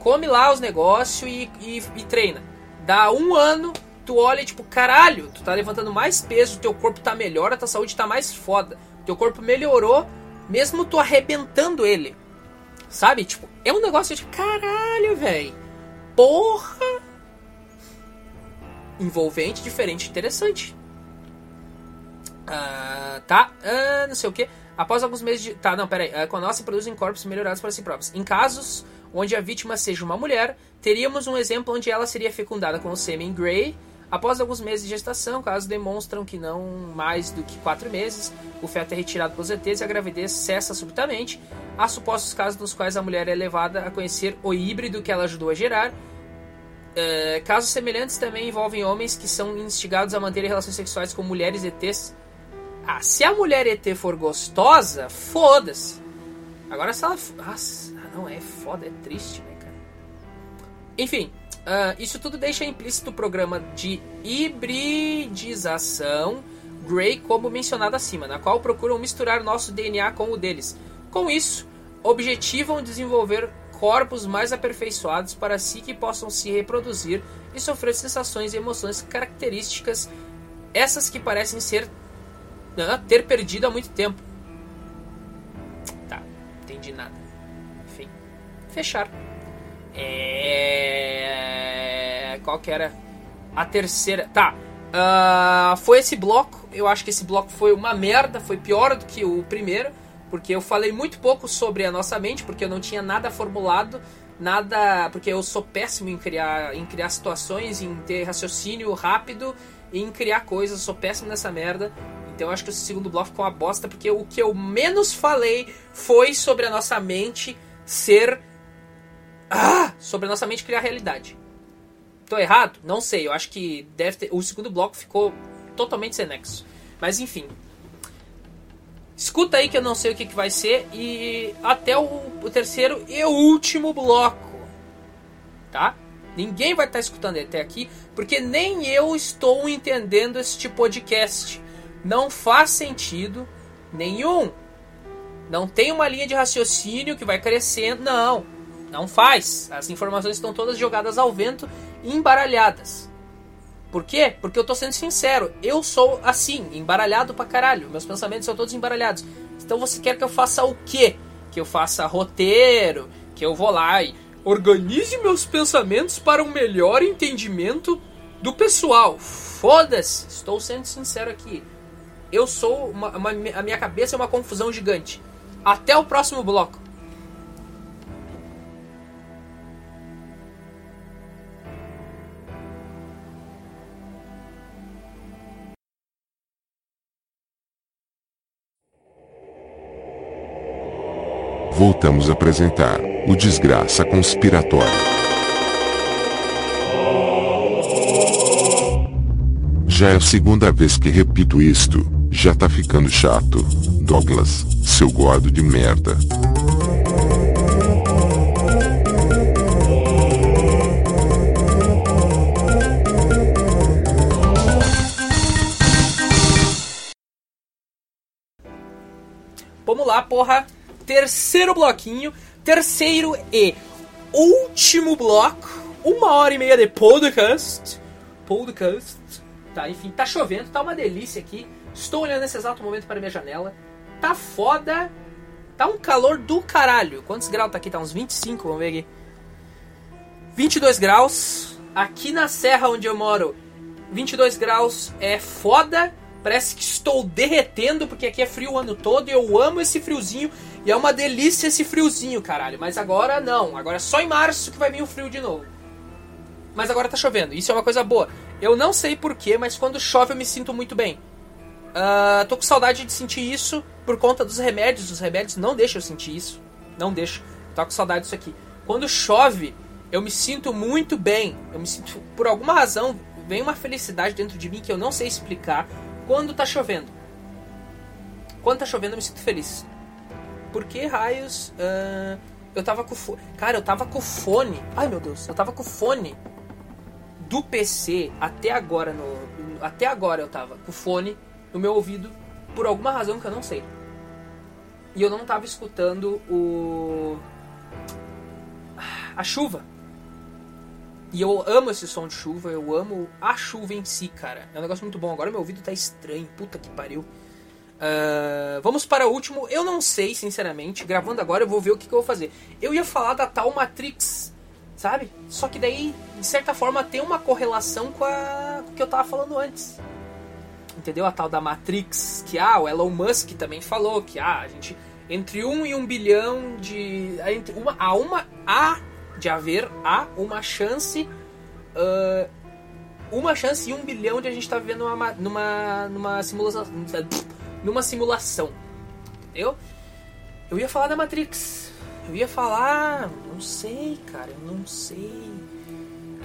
Come lá os negócios e, e, e treina. Dá um ano, tu olha e tipo, caralho, tu tá levantando mais peso, teu corpo tá melhor, a tua saúde tá mais foda. Teu corpo melhorou, mesmo tu arrebentando ele. Sabe? Tipo, é um negócio de caralho, velho. Porra! Envolvente, diferente, interessante. Ah, tá, ah, não sei o que. Após alguns meses de. Tá, não, peraí. Uh, quando nós produzem corpos melhorados para si próprios. Em casos onde a vítima seja uma mulher, teríamos um exemplo onde ela seria fecundada com o sêmen Grey. Após alguns meses de gestação, casos demonstram que não mais do que 4 meses, o feto é retirado pelos ETs e a gravidez cessa subitamente. Há supostos casos nos quais a mulher é levada a conhecer o híbrido que ela ajudou a gerar. Uh, casos semelhantes também envolvem homens que são instigados a manter relações sexuais com mulheres ETs. Ah, se a mulher ET for gostosa, foda-se. Agora se ela. Nossa, não, é foda, é triste, né, cara? Enfim, uh, isso tudo deixa implícito o programa de hibridização Grey, como mencionado acima, na qual procuram misturar nosso DNA com o deles. Com isso, objetivam desenvolver corpos mais aperfeiçoados para si que possam se reproduzir e sofrer sensações e emoções características, essas que parecem ser uh, ter perdido há muito tempo. Tá, entendi nada fechar. É... Qual que era a terceira? Tá. Uh, foi esse bloco. Eu acho que esse bloco foi uma merda. Foi pior do que o primeiro. Porque eu falei muito pouco sobre a nossa mente. Porque eu não tinha nada formulado. Nada. Porque eu sou péssimo em criar, em criar situações. Em ter raciocínio rápido. Em criar coisas. Eu sou péssimo nessa merda. Então eu acho que esse segundo bloco ficou uma bosta. Porque o que eu menos falei foi sobre a nossa mente ser ah, sobre a nossa mente criar realidade. Tô errado? Não sei. Eu acho que deve ter. O segundo bloco ficou totalmente sem nexo. Mas enfim. Escuta aí que eu não sei o que, que vai ser. E até o, o terceiro e último bloco. Tá? Ninguém vai estar tá escutando até aqui. Porque nem eu estou entendendo este podcast. Não faz sentido nenhum. Não tem uma linha de raciocínio que vai crescendo. Não. Não faz. As informações estão todas jogadas ao vento e embaralhadas. Por quê? Porque eu tô sendo sincero. Eu sou assim, embaralhado pra caralho. Meus pensamentos são todos embaralhados. Então você quer que eu faça o quê? Que eu faça roteiro, que eu vou lá e organize meus pensamentos para um melhor entendimento do pessoal. Foda-se, estou sendo sincero aqui. Eu sou uma, uma, a minha cabeça é uma confusão gigante. Até o próximo bloco. Voltamos a apresentar o Desgraça Conspiratória. Já é a segunda vez que repito isto, já tá ficando chato. Douglas, seu gordo de merda. Vamos lá, porra. Terceiro bloquinho. Terceiro e último bloco. Uma hora e meia de podcast. Podcast. Tá, enfim, tá chovendo, tá uma delícia aqui. Estou olhando nesse exato momento para minha janela. Tá foda. Tá um calor do caralho. Quantos graus tá aqui? Tá uns 25, vamos ver aqui. 22 graus. Aqui na serra onde eu moro, 22 graus é foda. Parece que estou derretendo, porque aqui é frio o ano todo e eu amo esse friozinho. E é uma delícia esse friozinho, caralho. Mas agora não. Agora é só em março que vai vir o frio de novo. Mas agora tá chovendo. Isso é uma coisa boa. Eu não sei porquê, mas quando chove eu me sinto muito bem. Uh, tô com saudade de sentir isso por conta dos remédios. Os remédios não deixam eu sentir isso. Não deixam. Tô com saudade disso aqui. Quando chove, eu me sinto muito bem. Eu me sinto, por alguma razão, vem uma felicidade dentro de mim que eu não sei explicar quando tá chovendo. Quando tá chovendo eu me sinto feliz. Por que raios uh, eu tava com fone. Cara, eu tava com fone. Ai meu Deus, eu tava com fone do PC até agora no. Até agora eu tava com fone no meu ouvido por alguma razão que eu não sei. E eu não tava escutando o. a chuva. E eu amo esse som de chuva, eu amo a chuva em si, cara. É um negócio muito bom. Agora meu ouvido tá estranho, puta que pariu. Uh, vamos para o último. Eu não sei, sinceramente. Gravando agora, eu vou ver o que, que eu vou fazer. Eu ia falar da tal Matrix, sabe? Só que daí, de certa forma, tem uma correlação com, a, com o que eu tava falando antes. Entendeu? A tal da Matrix, que ah, o Elon Musk também falou que ah, a gente. Entre um e um bilhão de. Entre uma, a uma. A de haver há uma chance uh, uma chance e um bilhão de a gente estar tá vivendo numa, numa, numa simulação numa simulação entendeu? eu ia falar da Matrix eu ia falar não sei cara eu não sei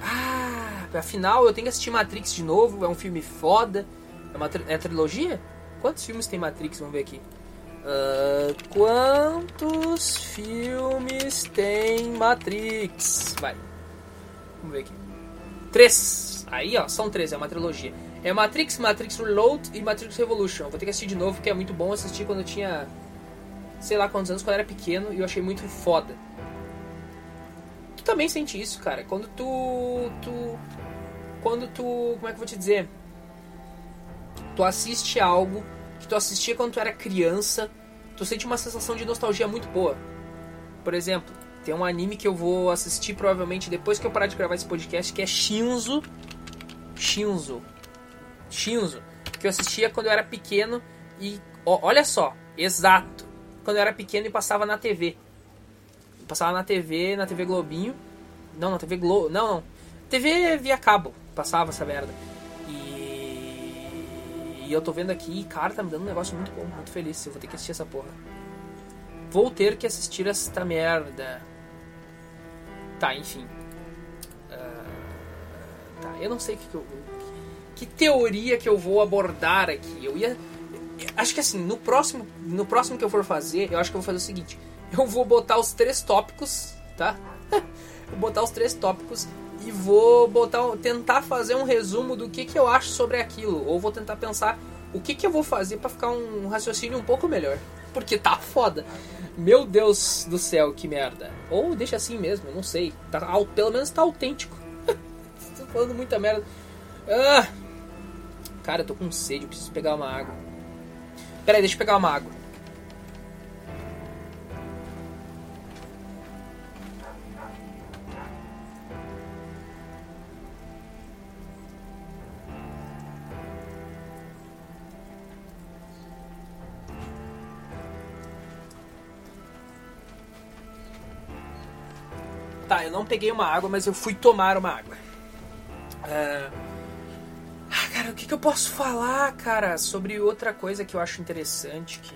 ah afinal eu tenho que assistir Matrix de novo é um filme foda é uma é trilogia quantos filmes tem Matrix vamos ver aqui Uh, quantos filmes tem Matrix? Vai. Vamos ver aqui. Três. Aí, ó, são três, é uma trilogia. É Matrix, Matrix Reload e Matrix Revolution. Vou ter que assistir de novo, porque é muito bom assistir quando eu tinha. Sei lá quantos anos, quando eu era pequeno, e eu achei muito foda. Tu também sente isso, cara. Quando tu. Tu. Quando tu. Como é que eu vou te dizer? Tu assiste algo que tu assistia quando tu era criança, tu sente uma sensação de nostalgia muito boa. Por exemplo, tem um anime que eu vou assistir provavelmente depois que eu parar de gravar esse podcast, que é Shinzo. Shinzo. Shinzo. Que eu assistia quando eu era pequeno e. Ó, olha só, exato. Quando eu era pequeno e passava na TV. Passava na TV, na TV Globinho. Não, na TV Globo. Não, não. TV via cabo. Passava essa merda. E eu tô vendo aqui, cara, tá me dando um negócio muito bom, muito feliz. Eu vou ter que assistir essa porra. Vou ter que assistir esta merda. Tá, enfim. Uh, tá, eu não sei que, que, eu, que teoria que eu vou abordar aqui. Eu ia. Acho que assim, no próximo, no próximo que eu for fazer, eu acho que eu vou fazer o seguinte: eu vou botar os três tópicos, tá? <laughs> vou botar os três tópicos e vou botar, tentar fazer um resumo do que, que eu acho sobre aquilo. Ou vou tentar pensar o que, que eu vou fazer para ficar um raciocínio um pouco melhor. Porque tá foda. Meu Deus do céu, que merda. Ou deixa assim mesmo, não sei. Tá, pelo menos tá autêntico. <laughs> Tô falando muita merda. Ah, Cara, eu tô com sede, eu preciso pegar uma água. Pera aí, deixa eu pegar uma água. Tá, eu não peguei uma água, mas eu fui tomar uma água. Uh, que, que eu posso falar, cara, sobre outra coisa que eu acho interessante que.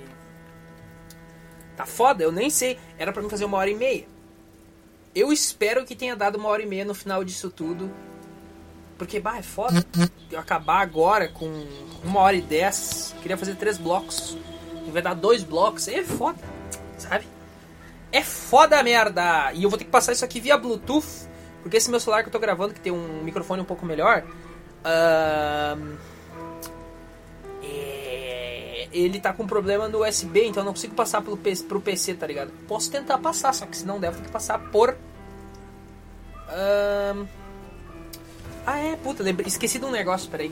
Tá foda, eu nem sei. Era pra mim fazer uma hora e meia. Eu espero que tenha dado uma hora e meia no final disso tudo. Porque, bah, é foda eu acabar agora com uma hora e dez. Queria fazer três blocos. Vai dar dois blocos. É foda, sabe? É foda merda! E eu vou ter que passar isso aqui via Bluetooth. Porque esse meu celular que eu tô gravando, que tem um microfone um pouco melhor. Ahn, é, ele tá com problema no USB, então eu não consigo passar pelo pro PC, tá ligado? Posso tentar passar, só que se não der, eu ter que passar por. ahn, ah, é, puta, esqueci de um negócio, peraí.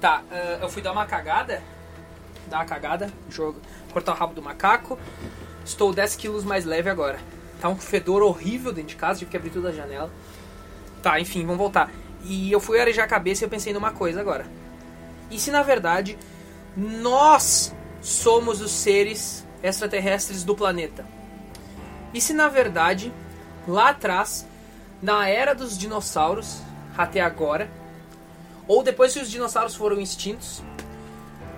Tá, ah, eu fui dar uma cagada. Dar uma cagada, jogo, cortar o rabo do macaco. Estou 10 quilos mais leve agora. Tá um fedor horrível dentro de casa, tive que abrir toda a janela. Tá, enfim, vamos voltar. E eu fui arejar a cabeça e eu pensei numa coisa agora. E se na verdade nós somos os seres extraterrestres do planeta? E se na verdade, lá atrás, na era dos dinossauros, até agora, ou depois que os dinossauros foram extintos,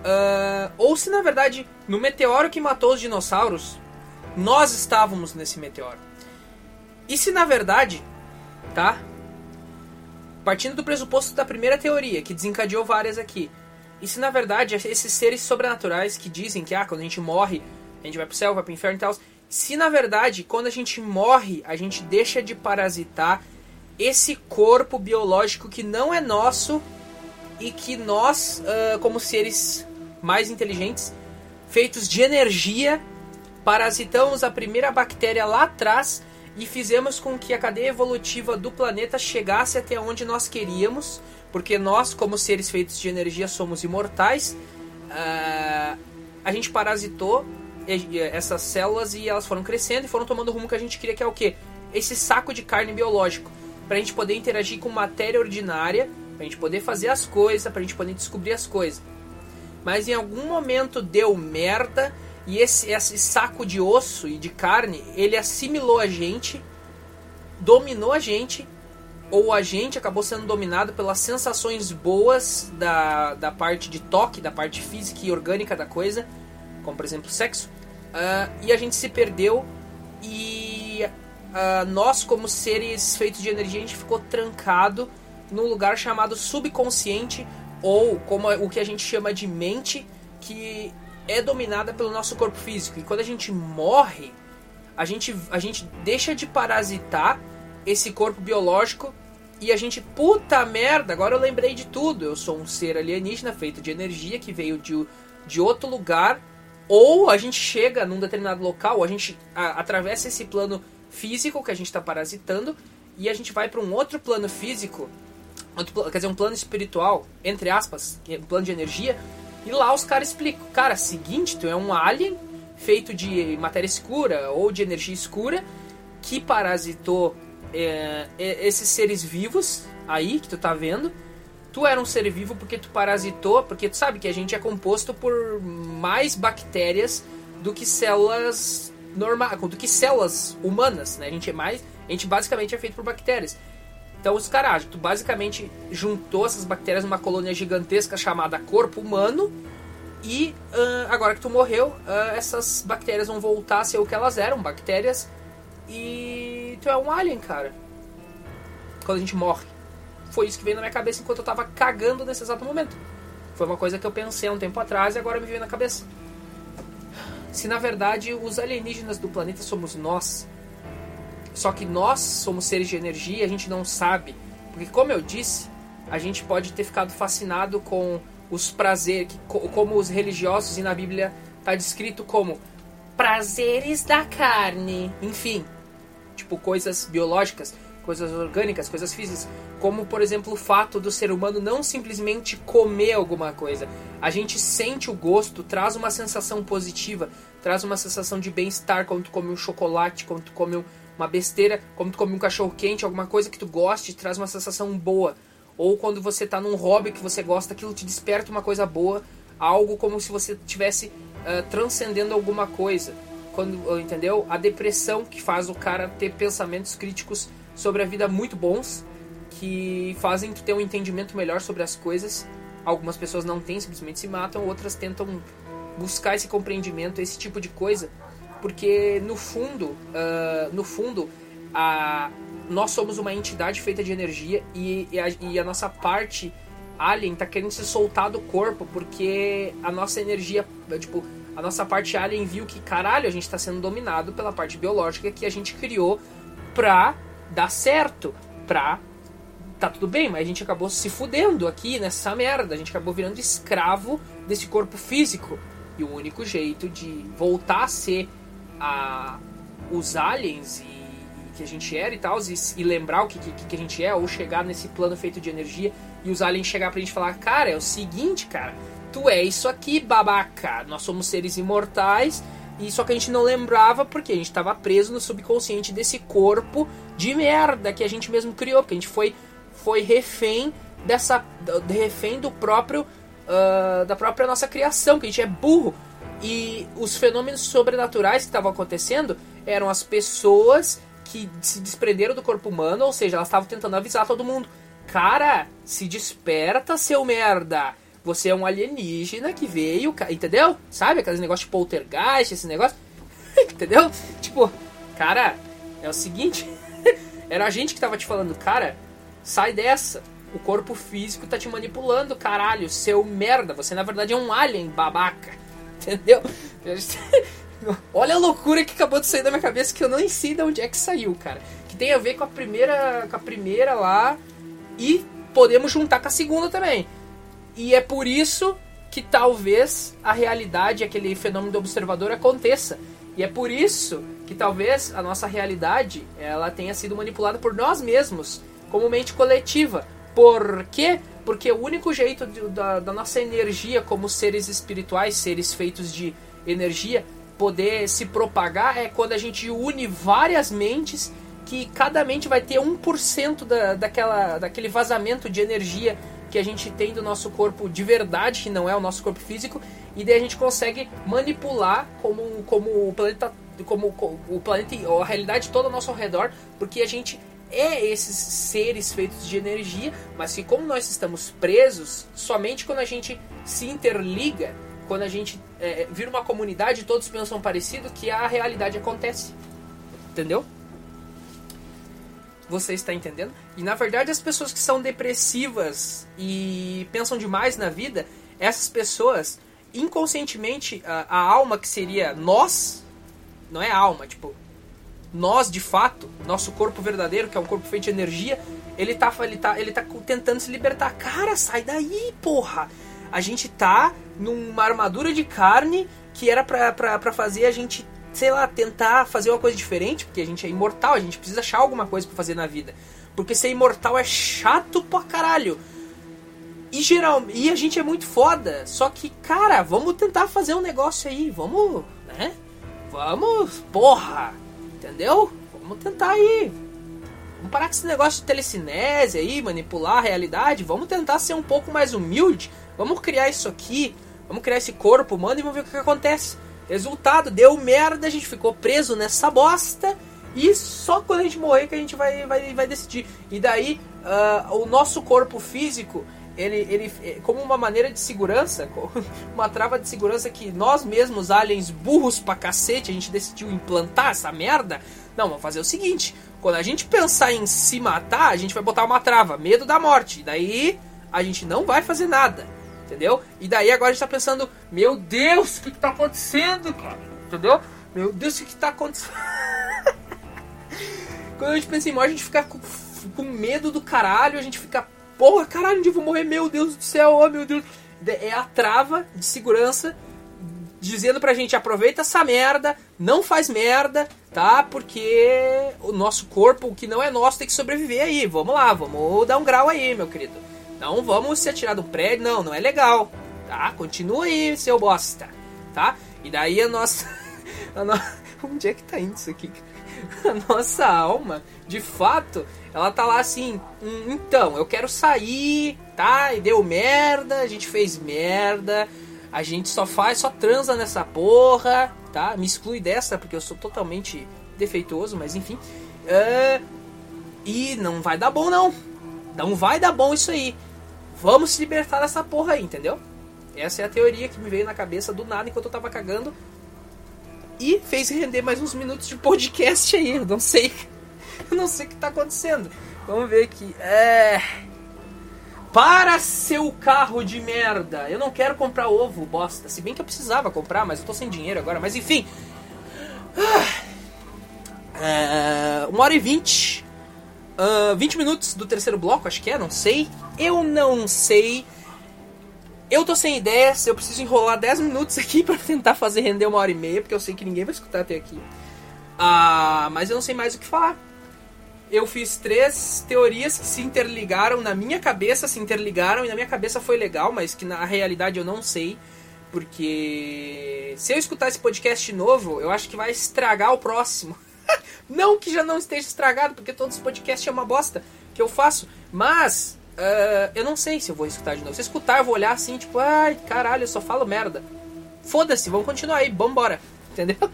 ah, ou se na verdade, no meteoro que matou os dinossauros, nós estávamos nesse meteoro. E se na verdade, tá? Partindo do pressuposto da primeira teoria, que desencadeou várias aqui. E se na verdade esses seres sobrenaturais que dizem que ah, quando a gente morre, a gente vai pro céu, vai pro inferno e tal. Se na verdade, quando a gente morre, a gente deixa de parasitar esse corpo biológico que não é nosso e que nós, ah, como seres mais inteligentes, feitos de energia, parasitamos a primeira bactéria lá atrás e fizemos com que a cadeia evolutiva do planeta chegasse até onde nós queríamos, porque nós, como seres feitos de energia, somos imortais. Ah, a gente parasitou essas células e elas foram crescendo e foram tomando o rumo que a gente queria, que é o quê? Esse saco de carne biológico, para a gente poder interagir com matéria ordinária, para a gente poder fazer as coisas, para a gente poder descobrir as coisas. Mas em algum momento deu merda e esse, esse saco de osso e de carne, ele assimilou a gente, dominou a gente, ou a gente acabou sendo dominado pelas sensações boas da, da parte de toque, da parte física e orgânica da coisa, como por exemplo sexo, ah, e a gente se perdeu e ah, nós como seres feitos de energia a gente ficou trancado num lugar chamado subconsciente ou como o que a gente chama de mente que é dominada pelo nosso corpo físico e quando a gente morre a gente, a gente deixa de parasitar esse corpo biológico e a gente, puta merda, agora eu lembrei de tudo. Eu sou um ser alienígena feito de energia que veio de, de outro lugar. Ou a gente chega num determinado local, a gente a- atravessa esse plano físico que a gente está parasitando e a gente vai para um outro plano físico, outro quer dizer, um plano espiritual, entre aspas, um plano de energia. E lá os caras explicam: cara, seguinte, tu é um alien feito de matéria escura ou de energia escura que parasitou é, é, esses seres vivos aí que tu tá vendo. Tu era um ser vivo porque tu parasitou, porque tu sabe que a gente é composto por mais bactérias do que células normais, do que células humanas, né? A gente é mais, a gente basicamente é feito por bactérias. Então os caras, tu basicamente juntou essas bactérias numa colônia gigantesca chamada corpo humano e ah, agora que tu morreu, ah, essas bactérias vão voltar a ser o que elas eram, bactérias. E tu é um alien, cara. Quando a gente morre. Foi isso que veio na minha cabeça enquanto eu tava cagando nesse exato momento. Foi uma coisa que eu pensei há um tempo atrás e agora me veio na cabeça. Se na verdade os alienígenas do planeta somos nós, só que nós somos seres de energia a gente não sabe. Porque, como eu disse, a gente pode ter ficado fascinado com os prazeres, como os religiosos e na Bíblia está descrito como prazeres da carne. Enfim, tipo coisas biológicas, coisas orgânicas, coisas físicas. Como, por exemplo, o fato do ser humano não simplesmente comer alguma coisa. A gente sente o gosto, traz uma sensação positiva, traz uma sensação de bem-estar quando tu come um chocolate, quando tu come um- uma besteira, quando tu come um cachorro quente, alguma coisa que tu goste, traz uma sensação boa. Ou quando você tá num hobby que você gosta, aquilo te desperta uma coisa boa, algo como se você tivesse uh, transcendendo alguma coisa. Quando, entendeu? A depressão que faz o cara ter pensamentos críticos sobre a vida muito bons, que fazem tu ter um entendimento melhor sobre as coisas. Algumas pessoas não têm, simplesmente se matam, outras tentam buscar esse compreendimento, esse tipo de coisa, porque no fundo, uh, no fundo, a, nós somos uma entidade feita de energia e, e, a, e a nossa parte alien tá querendo se soltar do corpo porque a nossa energia, tipo, a nossa parte alien viu que caralho, a gente tá sendo dominado pela parte biológica que a gente criou pra dar certo, pra tá tudo bem, mas a gente acabou se fudendo aqui nessa merda, a gente acabou virando escravo desse corpo físico. E o único jeito de voltar a ser a, os aliens e que a gente era e tal, e, e, lembrar o que, que, que, a gente é, ou chegar nesse plano feito de energia e os aliens chegar pra gente falar: Cara, é o seguinte, cara, tu é isso aqui, babaca. Nós somos seres imortais, e só que a gente não lembrava porque a gente tava preso no subconsciente desse corpo de merda que a gente mesmo criou, porque a gente foi, foi refém dessa. refém do próprio. Uh, da própria nossa criação, que a gente é burro. E os fenômenos sobrenaturais que estavam acontecendo eram as pessoas que se desprenderam do corpo humano, ou seja, elas estavam tentando avisar todo mundo. Cara, se desperta, seu merda. Você é um alienígena que veio, entendeu? Sabe aqueles negócios de poltergeist, esse negócio? <laughs> entendeu? Tipo, cara, é o seguinte. <laughs> Era a gente que tava te falando, cara, sai dessa. O corpo físico tá te manipulando, caralho. Seu merda. Você na verdade é um alien babaca. Entendeu? <laughs> Olha a loucura que acabou de sair da minha cabeça que eu nem sei de onde é que saiu, cara. Que tem a ver com a primeira, com a primeira lá e podemos juntar com a segunda também. E é por isso que talvez a realidade, aquele fenômeno do observador aconteça. E é por isso que talvez a nossa realidade ela tenha sido manipulada por nós mesmos, como mente coletiva. Por quê? Porque o único jeito de, da, da nossa energia como seres espirituais, seres feitos de energia, poder se propagar é quando a gente une várias mentes que cada mente vai ter 1% da, daquela, daquele vazamento de energia que a gente tem do nosso corpo de verdade, que não é o nosso corpo físico, e daí a gente consegue manipular como, como o planeta como o planeta a realidade toda ao nosso redor, porque a gente é esses seres feitos de energia, mas que como nós estamos presos, somente quando a gente se interliga quando a gente é, vira uma comunidade todos pensam parecido, que a realidade acontece. Entendeu? Você está entendendo? E na verdade, as pessoas que são depressivas e pensam demais na vida, essas pessoas, inconscientemente, a, a alma que seria nós, não é alma, tipo, nós de fato, nosso corpo verdadeiro, que é um corpo feito de energia, ele tá, ele tá, ele tá tentando se libertar. Cara, sai daí, porra! a gente tá numa armadura de carne que era pra, pra, pra fazer a gente, sei lá, tentar fazer uma coisa diferente, porque a gente é imortal, a gente precisa achar alguma coisa para fazer na vida. Porque ser imortal é chato pra caralho. E geral, e a gente é muito foda. Só que, cara, vamos tentar fazer um negócio aí, vamos, né? Vamos, porra, entendeu? Vamos tentar aí. Vamos parar com esse negócio de telecinese aí, manipular a realidade. Vamos tentar ser um pouco mais humilde. Vamos criar isso aqui, vamos criar esse corpo humano e vamos ver o que, acontece. Resultado, deu merda, a gente ficou preso nessa bosta. E só quando a gente morrer que a gente vai, vai, vai decidir. E daí, uh, o nosso corpo físico, ele, ele, é, como uma maneira de segurança, <laughs> uma trava de segurança que nós mesmos, aliens burros pra cacete, a gente decidiu implantar essa merda. Não, vamos fazer o seguinte: quando a gente pensar em se matar, a gente vai botar uma trava, medo da morte. Daí, a gente não vai fazer nada. Entendeu? E daí agora a gente tá pensando, meu Deus, o que, que tá acontecendo, cara? Entendeu? Meu Deus, o que, que tá acontecendo? <laughs> Quando a gente pensa em morte, a gente fica com, com medo do caralho, a gente fica, porra, caralho, onde eu vou morrer? Meu Deus do céu, oh meu Deus. É a trava de segurança dizendo pra gente, aproveita essa merda, não faz merda, tá? Porque o nosso corpo, o que não é nosso, tem que sobreviver aí. Vamos lá, vamos dar um grau aí, meu querido. Não vamos se atirar do prédio, não, não é legal. Tá? Continua aí, seu bosta. Tá? E daí a nossa. <laughs> A no... <laughs> Onde é que tá indo isso aqui? <laughs> A nossa alma, de fato, ela tá lá assim. Hum, então, eu quero sair, tá? E deu merda, a gente fez merda. A gente só faz, só transa nessa porra, tá? Me exclui dessa, porque eu sou totalmente defeituoso, mas enfim. Uh, e não vai dar bom, não. Não vai dar bom isso aí. Vamos se libertar dessa porra aí, entendeu? Essa é a teoria que me veio na cabeça do nada enquanto eu tava cagando. E fez render mais uns minutos de podcast aí. Eu não sei. <laughs> Eu não sei o que tá acontecendo. Vamos ver aqui. É. Para seu carro de merda. Eu não quero comprar ovo, bosta. Se bem que eu precisava comprar, mas eu tô sem dinheiro agora. Mas enfim. É, uma hora e vinte. Uh, 20 minutos do terceiro bloco, acho que é, não sei. Eu não sei. Eu tô sem ideias, eu preciso enrolar 10 minutos <laughs> aqui para tentar fazer render uma hora e meia, porque eu sei que ninguém vai escutar até aqui. Uh, mas eu não sei mais o que falar eu fiz três teorias que se interligaram na minha cabeça, se interligaram e na minha cabeça foi legal, mas que na realidade eu não sei. Porque se eu escutar esse podcast novo, eu acho que vai estragar o próximo. <laughs> não que já não esteja estragado, porque todos os podcasts é uma bosta que eu faço. Mas uh, eu não sei se eu vou escutar de novo. Se eu escutar, eu vou olhar assim, tipo, ai caralho, eu só falo merda. Foda-se, vamos continuar aí, vambora. Entendeu? <laughs>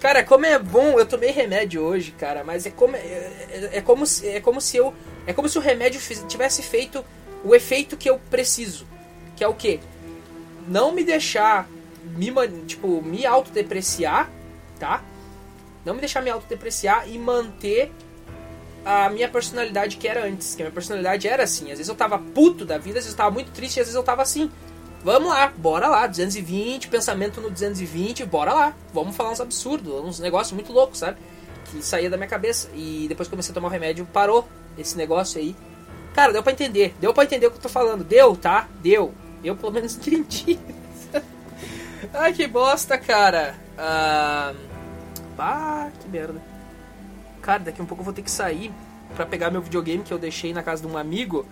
Cara, como é bom, eu tomei remédio hoje, cara, mas é como, é, é, é como, se, é como se eu. É como se o remédio tivesse feito o efeito que eu preciso. Que é o quê? Não me deixar me, tipo, me autodepreciar, tá? Não me deixar me autodepreciar e manter a minha personalidade que era antes. Que a minha personalidade era assim. Às vezes eu tava puto da vida, às vezes eu tava muito triste, às vezes eu tava assim. Vamos lá, bora lá, 220, pensamento no 220, bora lá. Vamos falar uns absurdos, uns negócios muito loucos, sabe? Que saía da minha cabeça. E depois que comecei a tomar o remédio, parou esse negócio aí. Cara, deu pra entender. Deu pra entender o que eu tô falando. Deu, tá? Deu. Eu pelo menos <laughs> entendi. Ai, que bosta, cara. Ah, que merda. Cara, daqui a um pouco eu vou ter que sair para pegar meu videogame que eu deixei na casa de um amigo.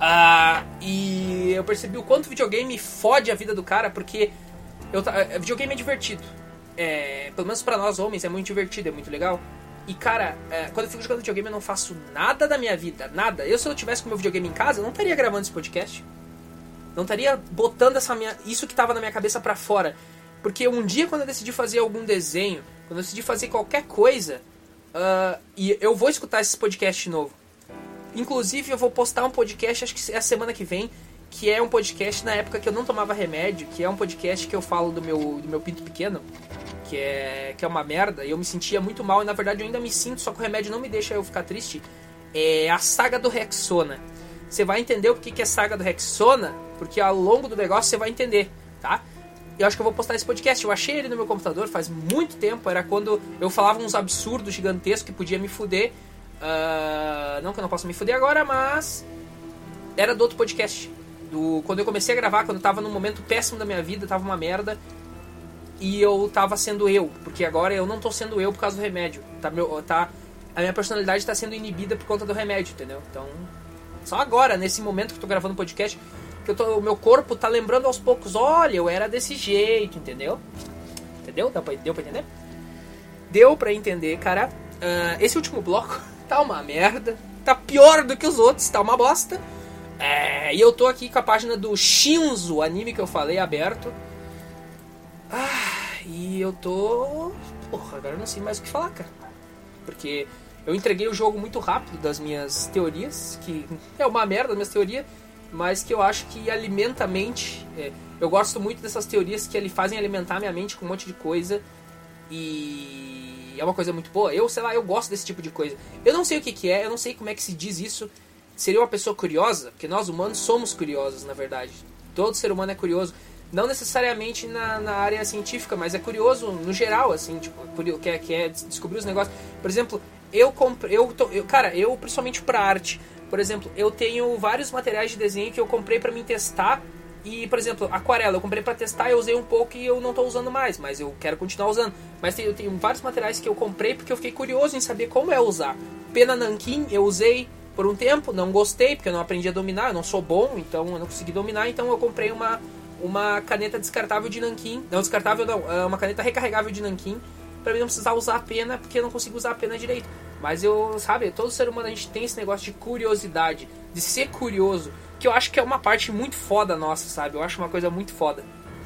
Ah, e eu percebi o quanto videogame fode a vida do cara, porque eu, eh, videogame é divertido. É, pelo menos para nós homens é muito divertido, é muito legal. E cara, é, quando eu fico jogando videogame eu não faço nada da minha vida, nada. Eu se eu tivesse com meu videogame em casa, eu não estaria gravando esse podcast. Não estaria botando essa minha, isso que tava na minha cabeça para fora. Porque um dia quando eu decidi fazer algum desenho, quando eu decidi fazer qualquer coisa, uh, e eu vou escutar esse podcast novo. Inclusive, eu vou postar um podcast, acho que é a semana que vem, que é um podcast na época que eu não tomava remédio, que é um podcast que eu falo do meu, do meu pinto pequeno, que é, que é uma merda, e eu me sentia muito mal, e na verdade eu ainda me sinto, só que o remédio não me deixa eu ficar triste. É a saga do Rexona. Você vai entender o que é saga do Rexona, porque ao longo do negócio você vai entender, tá? Eu acho que eu vou postar esse podcast. Eu achei ele no meu computador faz muito tempo. Era quando eu falava uns absurdos gigantescos que podia me fuder. Uh, não que eu não possa me fuder agora, mas era do outro podcast. Do, quando eu comecei a gravar, quando eu tava num momento péssimo da minha vida, tava uma merda. E eu tava sendo eu, porque agora eu não tô sendo eu por causa do remédio. Tá, meu, tá, a minha personalidade tá sendo inibida por conta do remédio, entendeu? Então, só agora, nesse momento que eu tô gravando o podcast, tô, o meu corpo tá lembrando aos poucos, olha, eu era desse jeito, entendeu? Entendeu? Deu pra, deu pra entender? Deu pra entender, cara. Uh, esse último bloco <laughs> tá uma merda. Tá pior do que os outros, tá uma bosta. É, e eu tô aqui com a página do Shinzo, anime que eu falei, aberto. Ah, e eu tô. Porra, agora eu não sei mais o que falar, cara. Porque eu entreguei o jogo muito rápido das minhas teorias, que é uma merda minhas teorias, mas que eu acho que alimenta a mente. É, eu gosto muito dessas teorias que ele fazem alimentar minha mente com um monte de coisa. E é uma coisa muito boa. Eu, sei lá, eu gosto desse tipo de coisa. Eu não sei o que, que é, eu não sei como é que se diz isso. Seria uma pessoa curiosa? Porque nós humanos somos curiosos, na verdade. Todo ser humano é curioso. Não necessariamente na, na área científica, mas é curioso no geral, assim, tipo, quer, quer descobrir os negócios. Por exemplo, eu comprei. Eu, eu, cara, eu principalmente pra arte. Por exemplo, eu tenho vários materiais de desenho que eu comprei para me testar e, por exemplo, aquarela, eu comprei para testar, eu usei um pouco e eu não estou usando mais, mas eu quero continuar usando. Mas tem, eu tenho vários materiais que eu comprei porque eu fiquei curioso em saber como é usar. Pena nanquim eu usei por um tempo, não gostei porque eu não aprendi a dominar, eu não sou bom, então eu não consegui dominar, então eu comprei uma, uma caneta descartável de nanquim, não descartável não, é uma caneta recarregável de nanquim, para mim não precisar usar a pena porque eu não consigo usar a pena direito. Mas eu, sabe, todo ser humano a gente tem esse negócio de curiosidade, de ser curioso, que eu acho que é uma parte muito foda nossa, sabe? Eu acho uma coisa muito foda,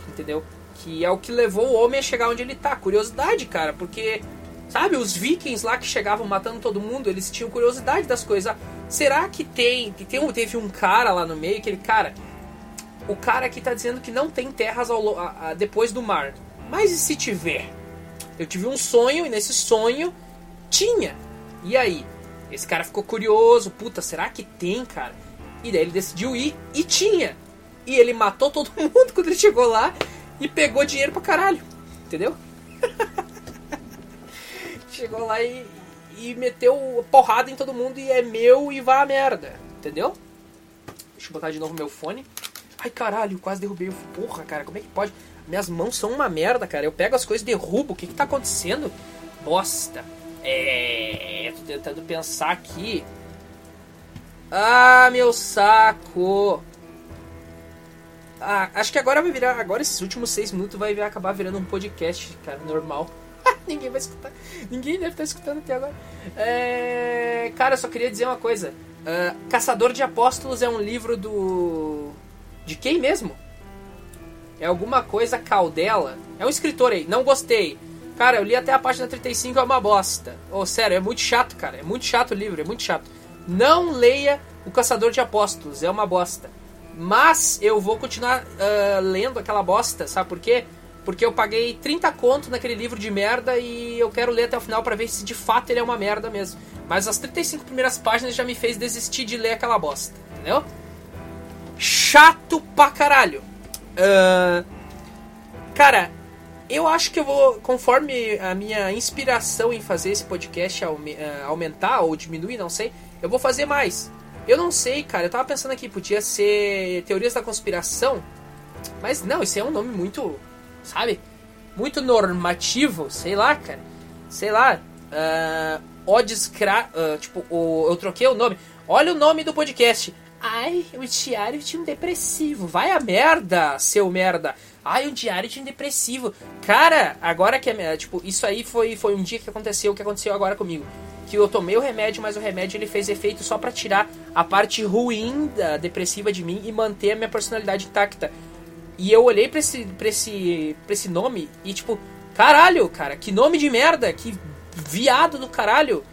entendeu? Que é o que levou o homem a chegar onde ele tá. Curiosidade, cara, porque, sabe, os vikings lá que chegavam matando todo mundo, eles tinham curiosidade das coisas. Ah, será que tem, que tem teve um cara lá no meio, aquele cara, o cara aqui tá dizendo que não tem terras ao, a, a, depois do mar. Mas e se tiver? Eu tive um sonho e nesse sonho tinha. E aí? Esse cara ficou curioso, puta, será que tem, cara? E daí ele decidiu ir e tinha. E ele matou todo <laughs> mundo quando ele chegou lá e pegou dinheiro pra caralho. Entendeu? <laughs> chegou lá e, e meteu porrada em todo mundo e é meu e vá a merda. Entendeu? Deixa eu botar de novo meu fone. Ai caralho, quase derrubei o. Porra, cara, como é que pode? Minhas mãos são uma merda, cara. Eu pego as coisas derrubo. O que que tá acontecendo? Bosta. É. Tô tentando pensar aqui. Ah, meu saco! Ah, acho que agora vai virar. Agora esses últimos seis minutos vai acabar virando um podcast, cara, normal. <laughs> Ninguém vai escutar. Ninguém deve estar escutando até agora. É... Cara, eu só queria dizer uma coisa. Uh, Caçador de Apóstolos é um livro do. De quem mesmo? É alguma coisa Caldela. É um escritor aí. Não gostei. Cara, eu li até a página 35, é uma bosta. Oh, sério, é muito chato, cara. É muito chato o livro, é muito chato. Não leia O Caçador de Apóstolos, é uma bosta. Mas eu vou continuar uh, lendo aquela bosta, sabe por quê? Porque eu paguei 30 conto naquele livro de merda e eu quero ler até o final para ver se de fato ele é uma merda mesmo. Mas as 35 primeiras páginas já me fez desistir de ler aquela bosta, entendeu? Chato pra caralho. Cara, eu acho que eu vou, conforme a minha inspiração em fazer esse podcast uh, aumentar ou diminuir, não sei, eu vou fazer mais. Eu não sei, cara. Eu tava pensando aqui, podia ser Teorias da Conspiração. Mas não, isso é um nome muito, sabe? Muito normativo, sei lá, cara. Sei lá. Uh, Odescra... Uh, tipo, o, eu troquei o nome. Olha o nome do podcast. Ai, o diário de um depressivo. Vai a merda, seu merda. Ai, um diário de um depressivo. Cara, agora que é. Tipo, isso aí foi, foi um dia que aconteceu o que aconteceu agora comigo que eu tomei o remédio, mas o remédio ele fez efeito só para tirar a parte ruim da depressiva de mim e manter a minha personalidade intacta. E eu olhei pra esse, pra esse, pra esse nome e tipo, caralho, cara, que nome de merda, que viado do caralho.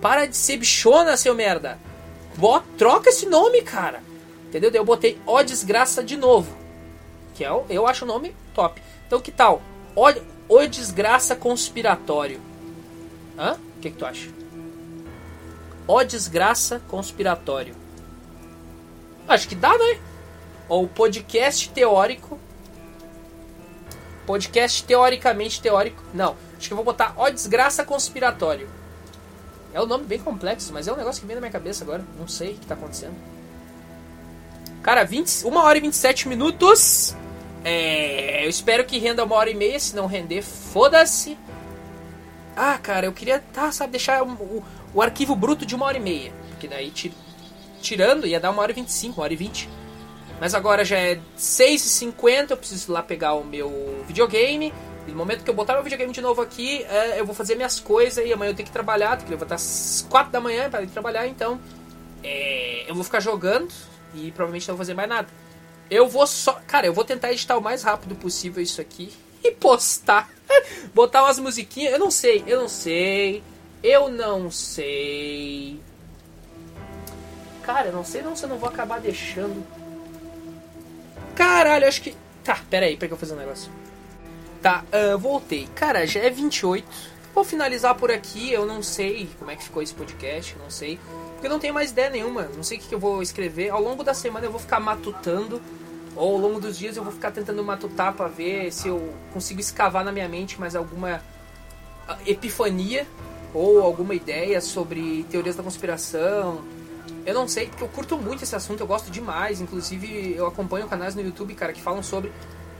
Para de ser bichona, seu merda. Bota, troca esse nome, cara. Entendeu? Daí eu botei Ó Desgraça de novo. Que é, eu acho o nome top. Então que tal? Ó, o Desgraça Conspiratório. Hã? O que, que tu acha? Ó desgraça conspiratório. Acho que dá, né? Ou podcast teórico. Podcast teoricamente teórico. Não, acho que eu vou botar Ó desgraça conspiratório. É um nome bem complexo, mas é um negócio que vem na minha cabeça agora. Não sei o que está acontecendo. Cara, 20, 1 hora e 27 minutos. É, eu espero que renda uma hora e meia. Se não render, foda-se. Ah, cara, eu queria, tá, sabe, deixar o, o, o arquivo bruto de uma hora e meia. Porque daí tirando ia dar uma hora e vinte e cinco, uma hora e vinte. Mas agora já é 6h50, eu preciso lá pegar o meu videogame. E no momento que eu botar meu videogame de novo aqui, é, eu vou fazer minhas coisas e amanhã eu tenho que trabalhar, tenho que levantar às 4 da manhã para ir trabalhar, então é, eu vou ficar jogando e provavelmente não vou fazer mais nada. Eu vou só. Cara, eu vou tentar editar o mais rápido possível isso aqui e postar. <laughs> Botar umas musiquinhas. Eu não sei, eu não sei. Eu não sei. Cara, eu não sei não se eu não vou acabar deixando. Caralho, acho que. Tá, pera aí, pera que eu vou fazer um negócio. Tá, uh, voltei. Cara, já é 28. Vou finalizar por aqui. Eu não sei como é que ficou esse podcast, não sei. Porque eu não tenho mais ideia nenhuma. Não sei o que, que eu vou escrever. Ao longo da semana eu vou ficar matutando. Ou ao longo dos dias eu vou ficar tentando matutar pra ver se eu consigo escavar na minha mente mais alguma ah, epifania ou alguma ideia sobre teorias da conspiração. Eu não sei, porque eu curto muito esse assunto, eu gosto demais. Inclusive, eu acompanho canais no YouTube, cara, que falam sobre.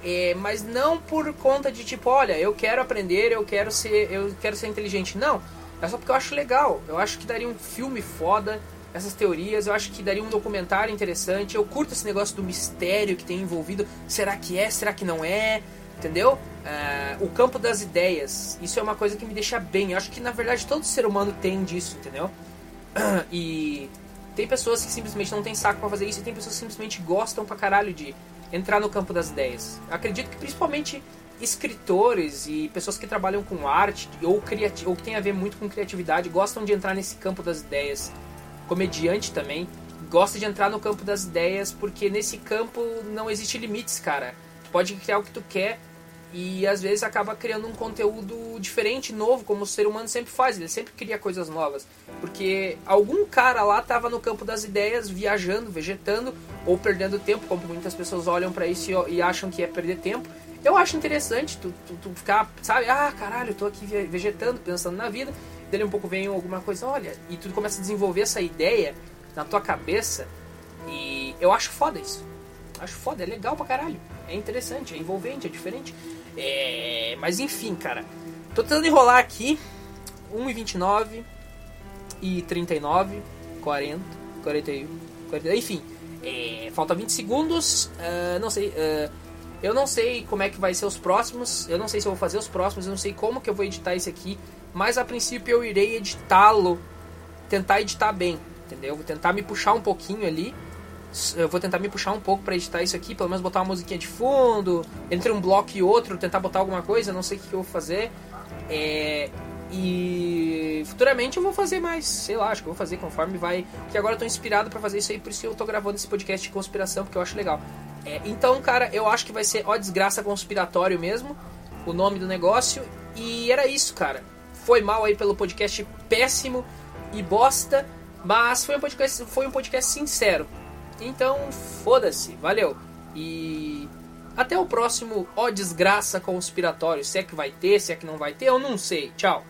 É, mas não por conta de tipo, olha, eu quero aprender, eu quero ser, eu quero ser inteligente. Não, é só porque eu acho legal. Eu acho que daria um filme foda essas teorias. Eu acho que daria um documentário interessante. Eu curto esse negócio do mistério que tem envolvido. Será que é? Será que não é? Entendeu? Uh, o campo das ideias. Isso é uma coisa que me deixa bem. Eu acho que na verdade todo ser humano tem disso, entendeu? <clears throat> e tem pessoas que simplesmente não tem saco para fazer isso e tem pessoas que simplesmente gostam pra caralho de entrar no campo das ideias. Acredito que principalmente escritores e pessoas que trabalham com arte ou, criati ou que tem a ver muito com criatividade gostam de entrar nesse campo das ideias. Comediante também gosta de entrar no campo das ideias porque nesse campo não existe limites, cara. Tu pode criar o que tu quer e às vezes acaba criando um conteúdo diferente, novo, como o ser humano sempre faz, ele sempre cria coisas novas. Porque algum cara lá estava no campo das ideias, viajando, vegetando ou perdendo tempo, como muitas pessoas olham para isso e, acham que é perder tempo. Eu acho interessante tu, tu, tu, ficar, sabe, ah, caralho, eu tô aqui vegetando, pensando na vida. Dele um pouco vem alguma coisa, olha, e tu começa a desenvolver essa ideia na tua cabeça. E eu acho foda isso. Acho foda, é legal pra caralho. É interessante, é envolvente, é diferente. É... Mas enfim, cara. Tô tentando enrolar aqui. 1,29 e 39, 40, 41, 40, enfim. É... Falta 20 segundos. Uh, não sei. Uh... Eu não sei como é que vai ser os próximos. Eu não sei se eu vou fazer os próximos. Eu não sei como que eu vou editar esse aqui. Mas a princípio eu irei editá-lo. Tentar editar bem. Entendeu? Vou tentar me puxar um pouquinho ali eu vou tentar me puxar um pouco para editar isso aqui, pelo menos botar uma musiquinha de fundo, entre um bloco e outro, tentar botar alguma coisa, não sei o que, eu vou fazer. É, e futuramente eu vou fazer mais, sei lá, acho que eu vou fazer conforme vai. Que agora eu tô inspirado para fazer isso aí, por isso que eu tô gravando esse podcast de conspiração, porque eu acho legal. É, então, cara, eu acho que vai ser Ó Desgraça Conspiratório mesmo, o nome do negócio. E era isso, cara. Foi mal aí pelo podcast péssimo e bosta, mas foi um podcast, foi um podcast sincero. Então, foda-se, valeu. E até o próximo Ó Desgraça Conspiratório. Se é que vai ter, se é que não vai ter, eu não sei. Tchau.